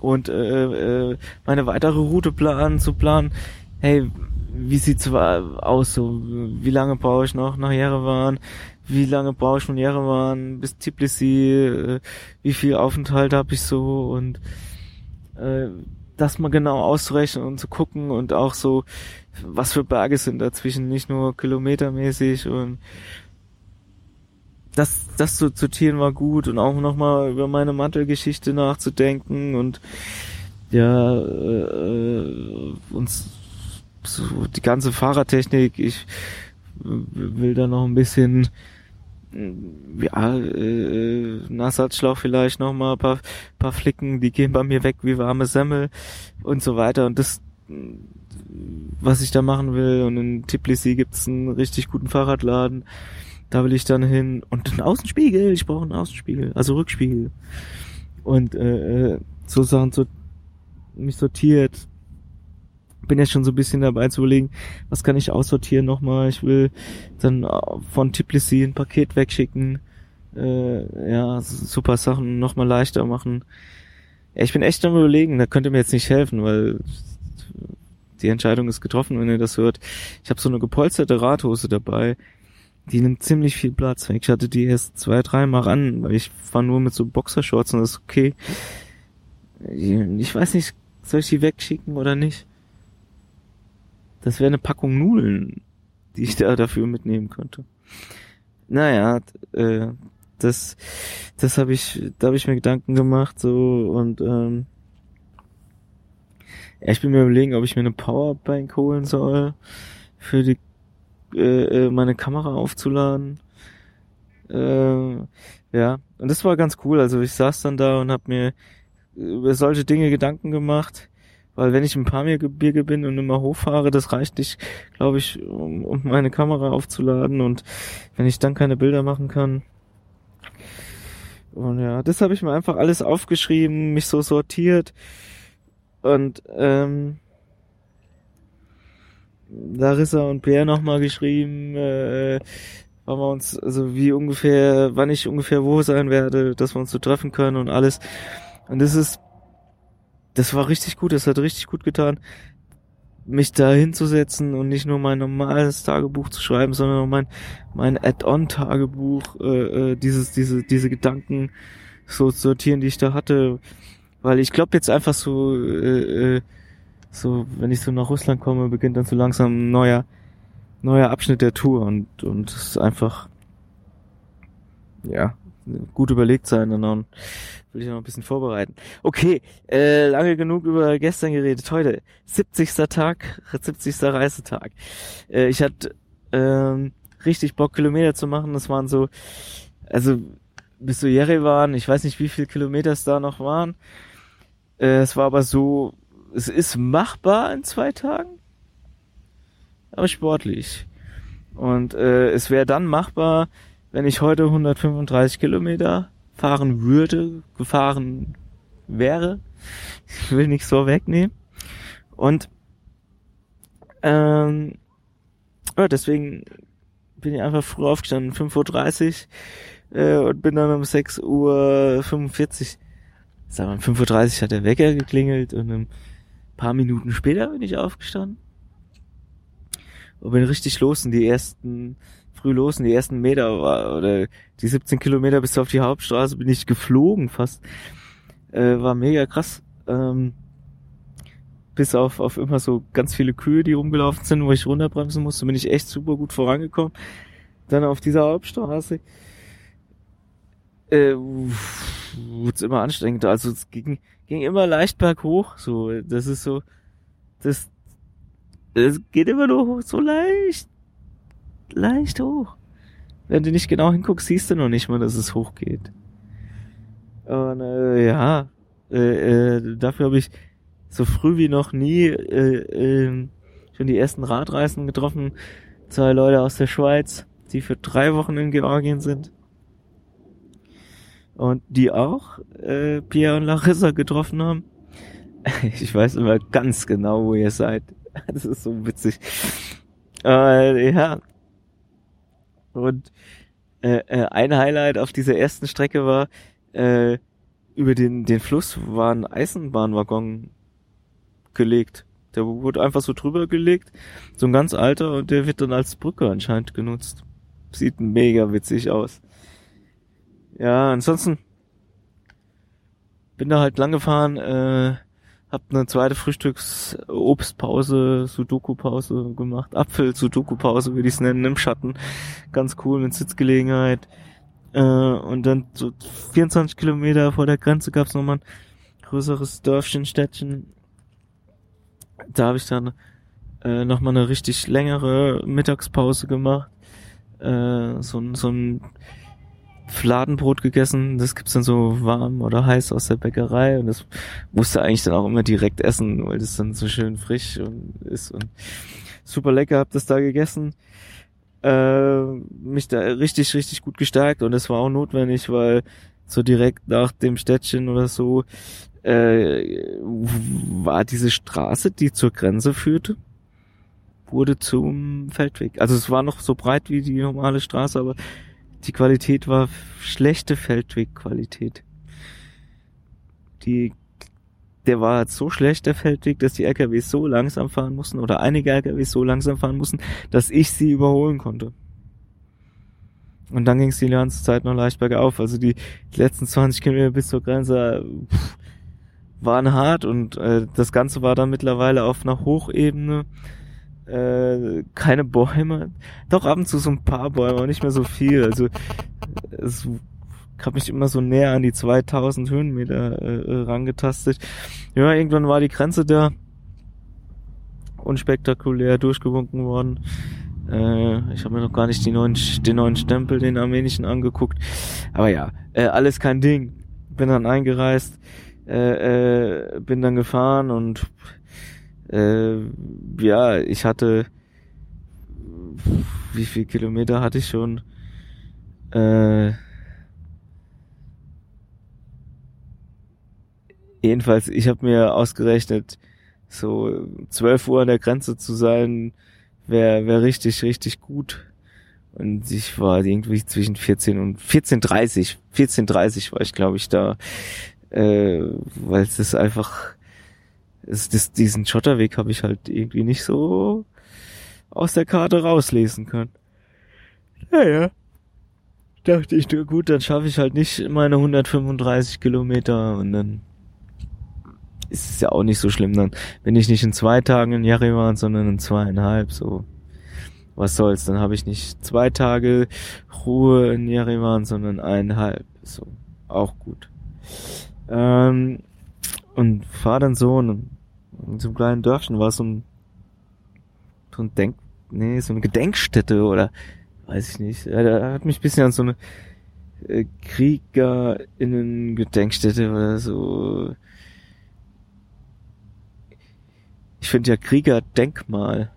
und äh, äh, meine weitere Route planen, zu planen, hey, wie sieht's aus, so, wie lange brauche ich noch nach Jerewan, wie lange brauche ich von Jerewan bis Tbilisi, äh, wie viel Aufenthalt habe ich so? Und äh, das mal genau auszurechnen und zu gucken und auch so, was für Berge sind dazwischen, nicht nur kilometermäßig und das, das zu sortieren war gut und auch nochmal über meine Mantelgeschichte nachzudenken und ja, äh, uns so die ganze Fahrradtechnik, ich will da noch ein bisschen ja, äh, Nassatzschlauch vielleicht noch mal ein paar, paar Flicken, die gehen bei mir weg wie warme Semmel und so weiter. Und das, was ich da machen will. Und in Tbilisi gibt's einen richtig guten Fahrradladen. Da will ich dann hin. Und einen Außenspiegel, ich brauche einen Außenspiegel, also Rückspiegel. Und äh, äh so Sachen so mich sortiert, bin jetzt schon so ein bisschen dabei zu überlegen, was kann ich aussortieren nochmal. Ich will dann äh, von Tbilisi ein Paket wegschicken. Äh, ja, super Sachen nochmal leichter machen. Ich bin echt am überlegen, da könnt ihr mir jetzt nicht helfen, weil die Entscheidung ist getroffen, wenn ihr das hört. Ich habe so eine gepolsterte Radhose dabei. Die nimmt ziemlich viel Platz weg. Ich hatte die erst zwei, dreimal an, weil ich fahre nur mit so Boxershorts und das ist okay. Ich weiß nicht, soll ich die wegschicken oder nicht? Das wäre eine Packung Nudeln, die ich da dafür mitnehmen könnte. Naja, äh, das, das habe ich, da habe ich mir Gedanken gemacht so und ähm, ja, ich bin mir überlegen, ob ich mir eine Powerbank holen soll für die äh, äh meine Kamera aufzuladen. Äh, ja, und das war ganz cool. Also ich saß dann da und habe mir über solche Dinge Gedanken gemacht weil wenn ich ein paar bin und immer hochfahre, das reicht nicht, glaube ich, um, um meine Kamera aufzuladen. Und wenn ich dann keine Bilder machen kann. Und ja, das habe ich mir einfach alles aufgeschrieben, mich so sortiert. Und ähm, Larissa und Pierre nochmal geschrieben, äh, wann wir uns, also wie ungefähr, wann ich ungefähr wo sein werde, dass wir uns so treffen können und alles. Und das ist das war richtig gut, das hat richtig gut getan, mich da hinzusetzen und nicht nur mein normales Tagebuch zu schreiben, sondern auch mein, mein Add-on-Tagebuch, äh, äh, dieses, diese, diese Gedanken so sortieren, die ich da hatte. Weil ich glaube jetzt einfach so, äh, äh, so, wenn ich so nach Russland komme, beginnt dann so langsam ein neuer, neuer Abschnitt der Tour und, und es ist einfach, ja, gut überlegt sein und dann will ich noch ein bisschen vorbereiten. Okay, äh, lange genug über gestern geredet. Heute, 70. Tag, 70. Reisetag. Äh, ich hatte ähm, richtig Bock, Kilometer zu machen. Das waren so, also bis zu Jerewan, ich weiß nicht, wie viele Kilometer es da noch waren. Äh, es war aber so, es ist machbar in zwei Tagen, aber sportlich. Und äh, es wäre dann machbar, wenn ich heute 135 Kilometer fahren würde, gefahren wäre. Ich will nichts so wegnehmen. Und ähm, ja, deswegen bin ich einfach früh aufgestanden, 5.30 Uhr äh, und bin dann um 6.45 Uhr, sagen wir, um 5.30 Uhr hat der Wecker geklingelt und ein paar Minuten später bin ich aufgestanden und bin richtig los in die ersten früh los und die ersten Meter war, oder die 17 Kilometer bis auf die Hauptstraße bin ich geflogen fast. Äh, war mega krass. Ähm, bis auf, auf immer so ganz viele Kühe, die rumgelaufen sind, wo ich runterbremsen musste, bin ich echt super gut vorangekommen. Dann auf dieser Hauptstraße äh, wurde immer anstrengender. Also es ging, ging immer leicht berghoch. So, das ist so, das, es geht immer nur so leicht leicht hoch. Wenn du nicht genau hinguckst, siehst du noch nicht mal, dass es hochgeht. Und äh, ja, äh, äh, dafür habe ich so früh wie noch nie äh, äh, schon die ersten Radreisen getroffen. Zwei Leute aus der Schweiz, die für drei Wochen in Georgien sind. Und die auch äh, Pierre und Larissa getroffen haben. Ich weiß immer ganz genau, wo ihr seid. Das ist so witzig. Äh, ja. Und äh, äh, ein Highlight auf dieser ersten Strecke war, äh, über den, den Fluss war ein Eisenbahnwaggon gelegt. Der wurde einfach so drüber gelegt, so ein ganz alter, und der wird dann als Brücke anscheinend genutzt. Sieht mega witzig aus. Ja, ansonsten bin da halt lang gefahren, äh, hab eine zweite Frühstücks-Obstpause, Sudoku-Pause gemacht, Apfel-Sudoku-Pause würde ich es nennen, im Schatten. Ganz cool, mit Sitzgelegenheit. Äh, und dann so 24 Kilometer vor der Grenze gab's nochmal ein größeres Dörfchen, Städtchen, da habe ich dann äh, nochmal eine richtig längere Mittagspause gemacht. Äh, so, so ein Fladenbrot gegessen, das gibt's dann so warm oder heiß aus der Bäckerei und das musste eigentlich dann auch immer direkt essen, weil das dann so schön frisch und ist und super lecker, hab das da gegessen. Äh, mich da richtig, richtig gut gestärkt und das war auch notwendig, weil so direkt nach dem Städtchen oder so äh, war diese Straße, die zur Grenze führte, wurde zum Feldweg. Also es war noch so breit wie die normale Straße, aber die Qualität war schlechte Feldwegqualität. Die, der war so schlecht, der Feldweg, dass die LKWs so langsam fahren mussten oder einige LKWs so langsam fahren mussten, dass ich sie überholen konnte. Und dann ging es die ganze Zeit noch leicht bergauf. Also die letzten 20 Kilometer bis zur Grenze pff, waren hart und äh, das Ganze war dann mittlerweile auf einer Hochebene. Äh, keine Bäume. Doch ab und zu so ein paar Bäume, aber nicht mehr so viel. Also es habe mich immer so näher an die 2000 Höhenmeter äh, äh, rangetastet. Ja, irgendwann war die Grenze da. Unspektakulär durchgewunken worden. Äh, ich habe mir noch gar nicht die neuen, den neuen Stempel, den armenischen, angeguckt. Aber ja, äh, alles kein Ding. Bin dann eingereist äh, äh, bin dann gefahren und äh, ja, ich hatte wie viel Kilometer hatte ich schon? Äh, jedenfalls, ich habe mir ausgerechnet, so 12 Uhr an der Grenze zu sein, wäre wär richtig, richtig gut. Und ich war irgendwie zwischen 14 und 14.30, 14.30 war ich, glaube ich, da äh, weil es ist einfach, es, das, diesen Schotterweg habe ich halt irgendwie nicht so aus der Karte rauslesen können. Naja. Dachte ich, gut, dann schaffe ich halt nicht meine 135 Kilometer und dann ist es ja auch nicht so schlimm. Dann bin ich nicht in zwei Tagen in Jerewan, sondern in zweieinhalb, so. Was soll's, dann habe ich nicht zwei Tage Ruhe in Jerewan, sondern eineinhalb, so. Auch gut. Ähm, und fahr dann so in, in so einem kleinen Dörfchen war so ein, so ein Denk, nee, so eine Gedenkstätte oder weiß ich nicht. Ja, da hat mich bisschen an so eine äh, KriegerInnen-Gedenkstätte oder so. Ich finde ja Krieger-Denkmal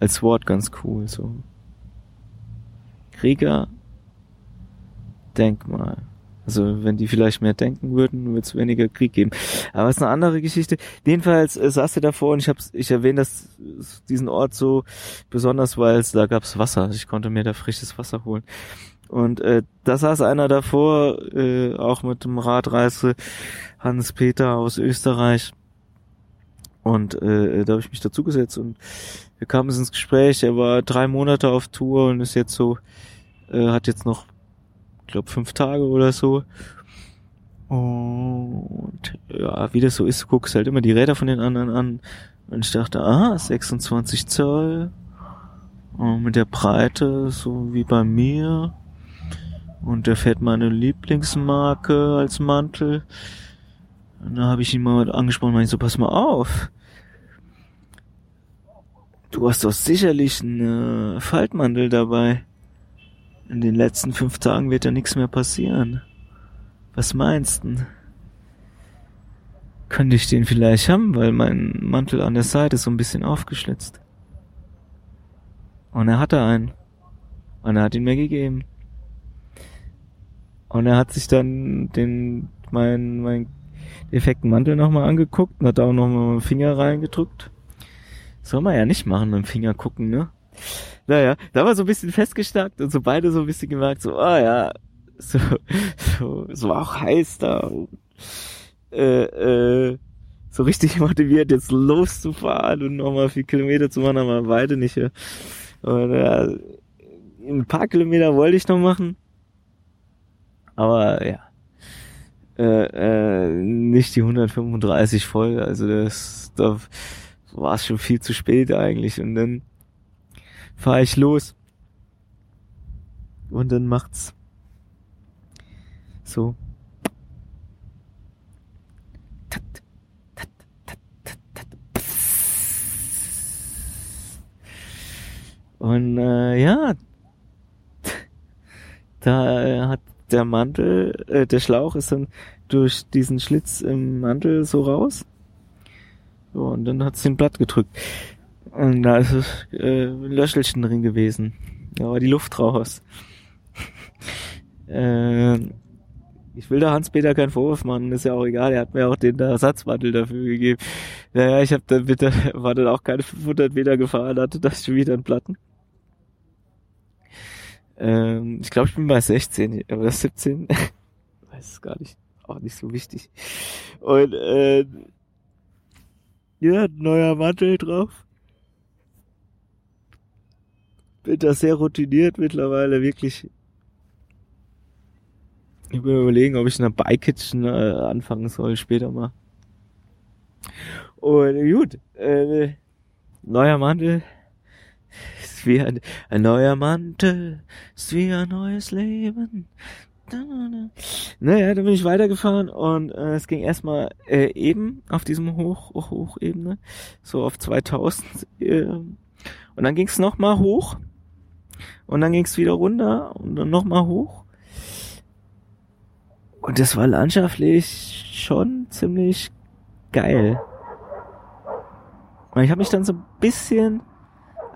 als Wort ganz cool, so. Krieger-Denkmal. Also wenn die vielleicht mehr denken würden, wird es weniger Krieg geben. Aber es ist eine andere Geschichte. Jedenfalls äh, saß er davor und ich hab's, ich erwähne das, diesen Ort so besonders, weil es da gab's Wasser. Ich konnte mir da frisches Wasser holen. Und äh, da saß einer davor, äh, auch mit dem Radreise, Hans Peter aus Österreich. Und äh, da habe ich mich dazugesetzt und wir kamen ins Gespräch. Er war drei Monate auf Tour und ist jetzt so, äh, hat jetzt noch glaube fünf Tage oder so. Und ja, wie das so ist, du guckst halt immer die Räder von den anderen an. Und ich dachte, ah, 26 Zoll. Und mit der Breite, so wie bei mir. Und der fährt meine Lieblingsmarke als Mantel. Und da habe ich ihn mal angesprochen, meine ich so, pass mal auf. Du hast doch sicherlich einen Faltmantel dabei. In den letzten fünf Tagen wird ja nichts mehr passieren. Was meinst du? könnte ich den vielleicht haben, weil mein Mantel an der Seite so ein bisschen aufgeschlitzt. Und er hatte einen. Und er hat ihn mir gegeben. Und er hat sich dann den, mein, mein defekten Mantel nochmal angeguckt und hat auch nochmal mit dem Finger reingedrückt. Soll man ja nicht machen, mit dem Finger gucken, ne? Naja, da war so ein bisschen festgestackt und so beide so ein bisschen gemerkt, so, ah oh ja, so, so, so auch heiß da. Äh, äh, so richtig motiviert, jetzt loszufahren und nochmal vier Kilometer zu machen, aber beide nicht. Ja. Und, ja, ein paar Kilometer wollte ich noch machen. Aber ja. Äh, äh, nicht die 135 voll. Also das, da war es schon viel zu spät eigentlich. Und dann fahre ich los. Und dann macht's so. Und äh, ja, da hat der Mantel, äh, der Schlauch ist dann durch diesen Schlitz im Mantel so raus. So, und dann hat's den Blatt gedrückt. Und da ist es äh, ein Löschelchen drin gewesen. Da war die Luft raus. äh, ich will da Hans-Peter keinen Vorwurf machen, ist ja auch egal, er hat mir auch den Ersatzmantel dafür gegeben. Naja, ich hab dann bitte, war dann auch keine 500 Meter gefahren, hatte das schon wieder einen Platten. Ähm, ich glaube, ich bin bei 16 oder 17. Weiß es gar nicht. Auch nicht so wichtig. Und äh, ja, neuer Mantel drauf. Bin da sehr routiniert mittlerweile, wirklich. Ich will überlegen, ob ich in der Bike Kitchen äh, anfangen soll, später mal. Und gut, äh, neuer Mantel, ist wie ein, ein neuer Mantel, ist wie ein neues Leben. Naja, dann bin ich weitergefahren und äh, es ging erstmal äh, eben auf diesem Hoch, Hoch Hochebene, so auf 2000. Äh, und dann ging es nochmal hoch und dann ging es wieder runter und dann nochmal hoch. Und das war landschaftlich schon ziemlich geil. Und ich habe mich dann so ein bisschen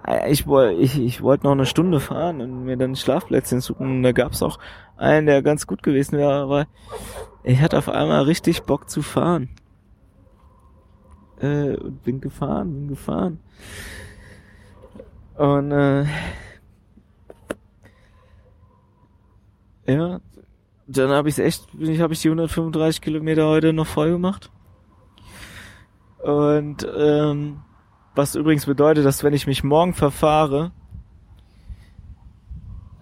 äh, ich wollte ich, ich wollte noch eine Stunde fahren und mir dann Schlafplätzchen suchen. Und da gab's auch einen, der ganz gut gewesen wäre, aber ich hatte auf einmal richtig Bock zu fahren. Äh, und bin gefahren, bin gefahren. Und äh, ja, dann habe ich echt, habe ich die 135 Kilometer heute noch voll gemacht. Und ähm, was übrigens bedeutet, dass wenn ich mich morgen verfahre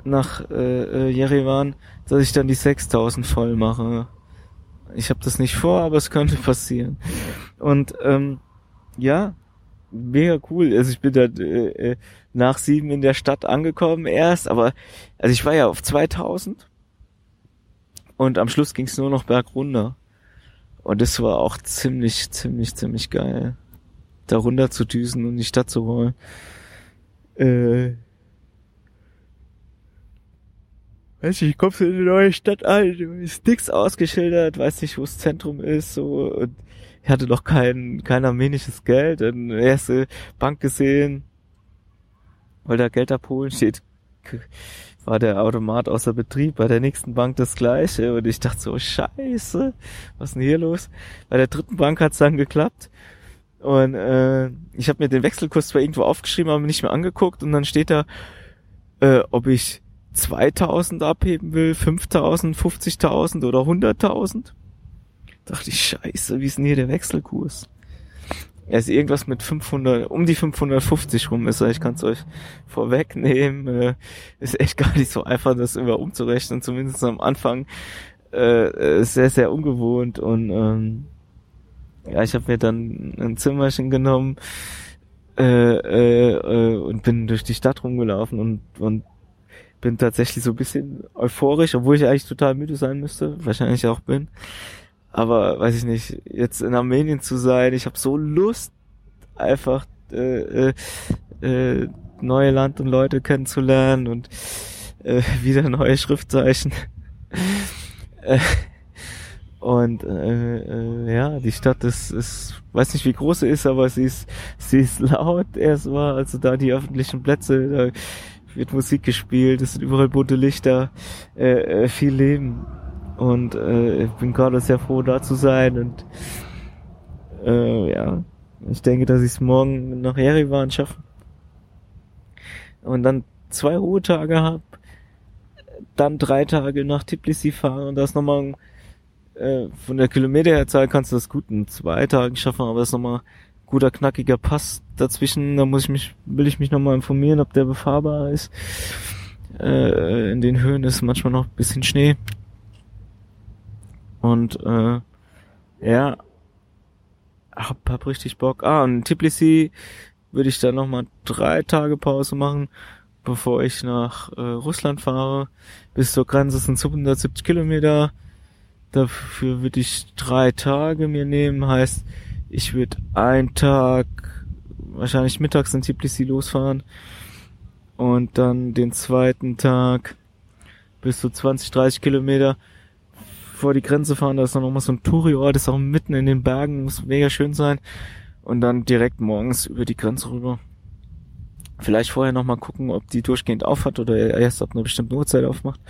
nach äh, äh, Jerewan, dass ich dann die 6000 voll mache. Ich habe das nicht vor, aber es könnte passieren. Und ähm, ja, mega cool. Also ich bin da äh, äh, nach sieben in der Stadt angekommen erst, aber also ich war ja auf 2000 und am Schluss ging es nur noch bergunter. Und das war auch ziemlich, ziemlich, ziemlich geil da runter zu düsen und die Stadt zu wollen. Äh, weiß nicht, kommst du in eine neue Stadt ein, ist nix ausgeschildert, weiß nicht, wo das Zentrum ist, so, und ich hatte noch kein, kein armenisches Geld, dann erste Bank gesehen, weil da Geld abholen steht, war der Automat außer Betrieb, bei der nächsten Bank das gleiche, und ich dachte so, scheiße, was ist denn hier los? Bei der dritten Bank hat's dann geklappt, und äh, ich habe mir den Wechselkurs zwar irgendwo aufgeschrieben, aber nicht mehr angeguckt. Und dann steht da, äh, ob ich 2000 abheben will, 5000, 50.000 oder 100.000. Dachte ich, scheiße, wie ist denn hier der Wechselkurs? Er ist irgendwas mit 500, um die 550 rum ist er. Ich kann es euch vorwegnehmen. Äh, ist echt gar nicht so einfach, das immer umzurechnen. Zumindest am Anfang äh, sehr, sehr ungewohnt. Und ähm, ja, ich habe mir dann ein Zimmerchen genommen äh, äh, äh, und bin durch die Stadt rumgelaufen und, und bin tatsächlich so ein bisschen euphorisch, obwohl ich eigentlich total müde sein müsste, wahrscheinlich auch bin. Aber weiß ich nicht, jetzt in Armenien zu sein, ich habe so Lust, einfach äh, äh, äh, neue Land und Leute kennenzulernen und äh, wieder neue Schriftzeichen. äh, Und äh, äh, ja, die Stadt ist, ist, weiß nicht wie groß sie ist, aber sie ist, sie ist laut erstmal. Also da die öffentlichen Plätze, da wird Musik gespielt, es sind überall bunte Lichter, äh, äh, viel Leben. Und äh, ich bin gerade sehr froh, da zu sein. Und äh, ja, ich denke, dass ich es morgen nach Yerevan schaffe. Und dann zwei Ruhetage habe, dann drei Tage nach Tbilisi fahren und das nochmal äh, von der Kilometerherzahl kannst du das gut in zwei Tagen schaffen, aber das ist nochmal guter knackiger Pass dazwischen. Da muss ich mich, will ich mich nochmal informieren, ob der befahrbar ist. Äh, in den Höhen ist manchmal noch ein bisschen Schnee. Und äh, ja, hab, hab richtig Bock. Ah, und Tbilisi würde ich dann nochmal drei Tage Pause machen, bevor ich nach äh, Russland fahre. Bis zur Grenze sind es 170 Kilometer. Dafür würde ich drei Tage mir nehmen. Heißt, ich würde einen Tag, wahrscheinlich mittags in Tbilisi losfahren und dann den zweiten Tag bis zu 20, 30 Kilometer vor die Grenze fahren. Da ist dann nochmal so ein Touri-Ort, ist auch mitten in den Bergen, muss mega schön sein. Und dann direkt morgens über die Grenze rüber. Vielleicht vorher nochmal gucken, ob die durchgehend aufhat oder erst ab einer bestimmten Uhrzeit aufmacht.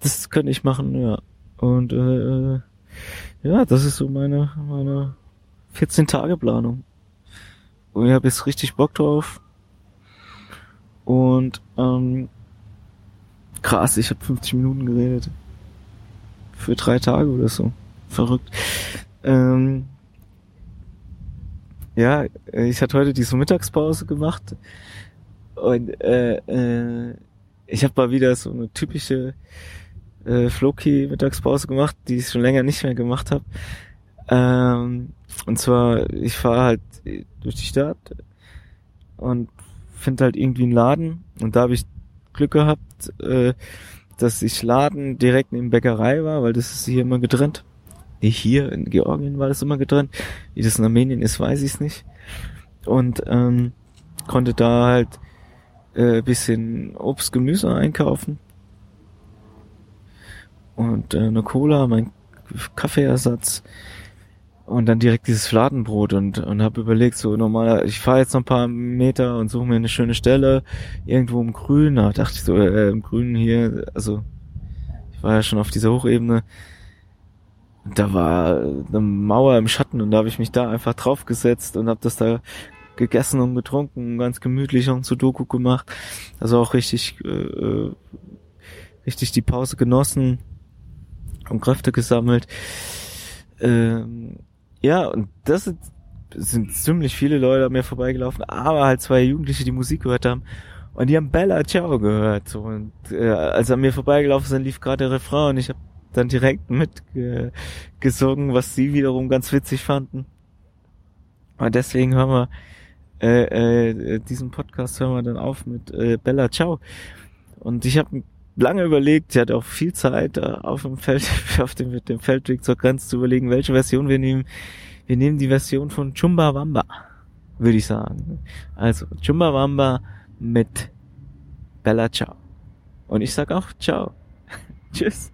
Das könnte ich machen, ja. Und äh, äh ja, das ist so meine, meine 14 Tage Planung. Und ich habe jetzt richtig Bock drauf. Und ähm, krass, ich habe 50 Minuten geredet. Für drei Tage oder so. Verrückt. Ähm, ja, ich hatte heute diese Mittagspause gemacht und äh, äh, ich habe mal wieder so eine typische äh, Floki Mittagspause gemacht, die ich schon länger nicht mehr gemacht habe. Ähm, und zwar, ich fahre halt durch die Stadt und finde halt irgendwie einen Laden und da habe ich Glück gehabt, äh, dass ich Laden direkt neben Bäckerei war, weil das ist hier immer getrennt. Hier in Georgien war das immer getrennt. Wie das in Armenien ist, weiß ich es nicht. Und ähm, konnte da halt äh, bisschen Obst, Gemüse einkaufen. Und äh, eine Cola, mein Kaffeeersatz und dann direkt dieses Fladenbrot und und habe überlegt so normal ich fahre jetzt noch ein paar Meter und suche mir eine schöne Stelle irgendwo im Grün. Da dachte ich so äh, im Grünen hier also ich war ja schon auf dieser Hochebene. Da war eine Mauer im Schatten und da habe ich mich da einfach draufgesetzt und habe das da gegessen und getrunken ganz gemütlich und Sudoku gemacht. Also auch richtig äh, äh richtig die Pause genossen und Kräfte gesammelt. Ähm, ja, und das sind, sind ziemlich viele Leute an mir vorbeigelaufen, aber halt zwei Jugendliche, die Musik gehört haben. Und die haben Bella Ciao gehört. So. Und äh, als an mir vorbeigelaufen sind, lief gerade der Refrain und ich habe dann direkt mitgesungen, was sie wiederum ganz witzig fanden. Und deswegen hören wir äh, äh, diesen Podcast hören wir dann auf mit äh, Bella Ciao. Und ich habe lange überlegt, sie hat auch viel Zeit äh, auf dem Feld, auf dem, mit dem Feldweg zur Grenze zu überlegen, welche Version wir nehmen. Wir nehmen die Version von Chumbawamba, würde ich sagen. Also Chumbawamba mit Bella Ciao. Und ich sag auch Ciao. Tschüss.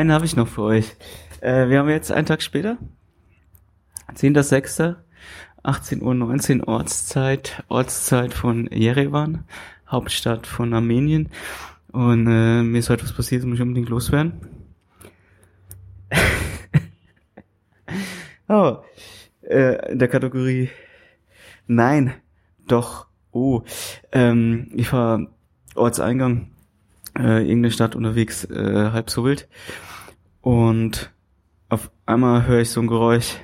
Einen habe ich noch für euch. Äh, wir haben jetzt einen Tag später. 10.06. 18.19 Uhr Ortszeit. Ortszeit von Yerevan, Hauptstadt von Armenien. Und äh, mir ist heute was passiert, muss ich unbedingt loswerden. oh, äh, in der Kategorie Nein, doch, oh. Ähm, ich war Ortseingang äh, irgendeine Stadt unterwegs, äh, halb so wild. Und auf einmal höre ich so ein Geräusch,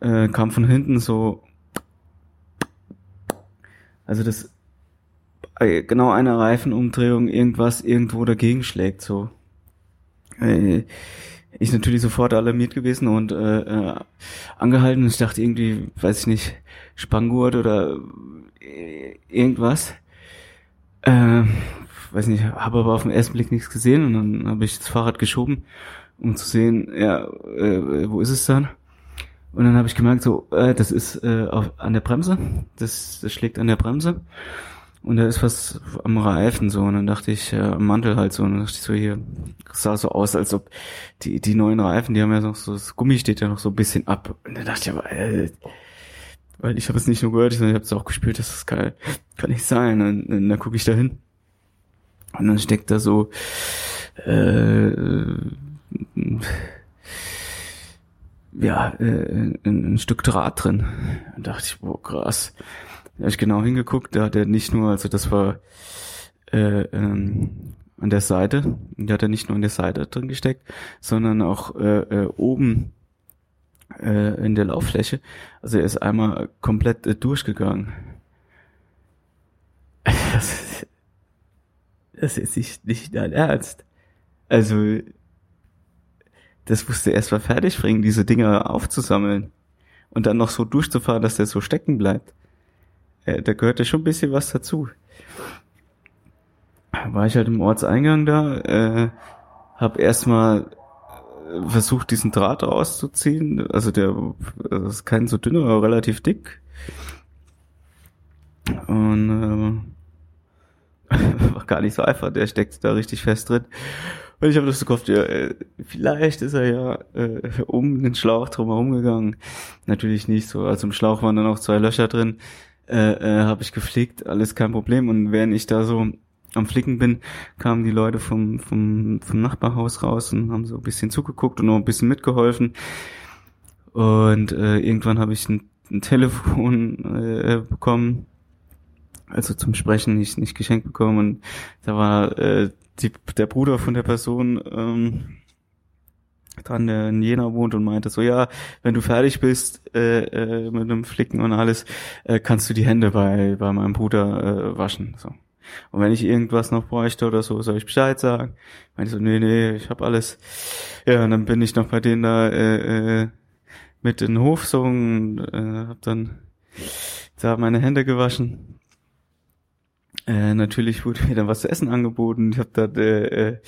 äh, kam von hinten so, also das, äh, genau eine Reifenumdrehung, irgendwas irgendwo dagegen schlägt, so. Äh, ich natürlich sofort alarmiert gewesen und äh, äh, angehalten. Ich dachte irgendwie, weiß ich nicht, Spangurt oder äh, irgendwas. Äh, weiß nicht, habe aber auf den ersten Blick nichts gesehen und dann habe ich das Fahrrad geschoben, um zu sehen, ja, äh, wo ist es dann? Und dann habe ich gemerkt, so, äh, das ist äh, auf, an der Bremse, das, das schlägt an der Bremse. Und da ist was am Reifen so. Und dann dachte ich, äh, am Mantel halt so. Und dann dachte ich so, hier, sah so aus, als ob die, die neuen Reifen, die haben ja noch so, das Gummi steht ja noch so ein bisschen ab. Und dann dachte ich aber, äh, weil ich habe es nicht nur gehört, sondern ich habe es auch gespielt, das kann, kann nicht sein. Und, und dann gucke ich da hin. Und dann steckt da so äh, ja, äh, ein, ein Stück Draht drin. Dann dachte ich, boah, krass. Da habe ich genau hingeguckt, da hat er nicht nur, also das war äh, ähm, an der Seite, da hat er nicht nur an der Seite drin gesteckt, sondern auch äh, äh, oben äh, in der Lauffläche. Also er ist einmal komplett äh, durchgegangen. Das, das ist nicht, nicht dein Ernst. Also, das musste erst mal fertig bringen, diese Dinger aufzusammeln. Und dann noch so durchzufahren, dass der so stecken bleibt äh, da gehörte schon ein bisschen was dazu. War ich halt im Ortseingang da, äh, hab erstmal versucht, diesen Draht rauszuziehen. Also der das ist kein so dünner, aber relativ dick. Und äh, war gar nicht so einfach, der steckt da richtig fest drin. Und ich habe das gehofft, ja, äh, vielleicht ist er ja äh, um den Schlauch drumherum gegangen. Natürlich nicht so. Also im Schlauch waren dann auch zwei Löcher drin äh, äh, habe ich geflickt, alles kein Problem. Und während ich da so am Flicken bin, kamen die Leute vom, vom, vom Nachbarhaus raus und haben so ein bisschen zugeguckt und noch ein bisschen mitgeholfen. Und äh, irgendwann habe ich ein, ein Telefon äh, bekommen, also zum Sprechen nicht, nicht geschenkt bekommen. Und da war äh, die, der Bruder von der Person, ähm, dran, der in Jena wohnt und meinte so, ja, wenn du fertig bist äh, äh, mit dem Flicken und alles, äh, kannst du die Hände bei, bei meinem Bruder äh, waschen. So. Und wenn ich irgendwas noch bräuchte oder so, soll ich Bescheid sagen? Meinte so, nee, nee, ich hab alles. Ja, und dann bin ich noch bei denen da äh, äh, mit in den Hof so und äh, hab dann da meine Hände gewaschen. Äh, natürlich wurde mir dann was zu essen angeboten. Ich habe da äh,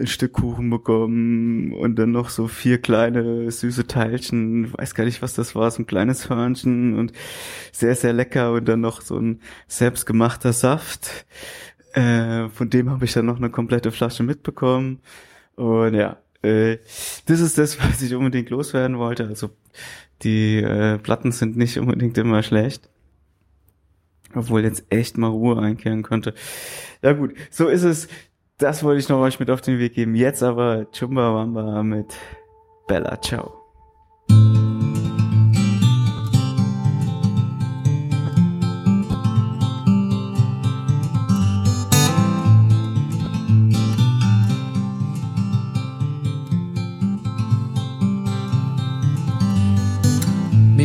ein Stück Kuchen bekommen und dann noch so vier kleine süße Teilchen. Weiß gar nicht, was das war. So ein kleines Hörnchen und sehr, sehr lecker. Und dann noch so ein selbstgemachter Saft. Äh, von dem habe ich dann noch eine komplette Flasche mitbekommen. Und ja, äh, das ist das, was ich unbedingt loswerden wollte. Also die äh, Platten sind nicht unbedingt immer schlecht. Obwohl jetzt echt mal Ruhe einkehren könnte. Ja gut, so ist es. Das wollte ich noch euch mit auf den Weg geben. Jetzt aber Chumbawamba mit Bella Ciao.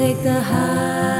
take the highs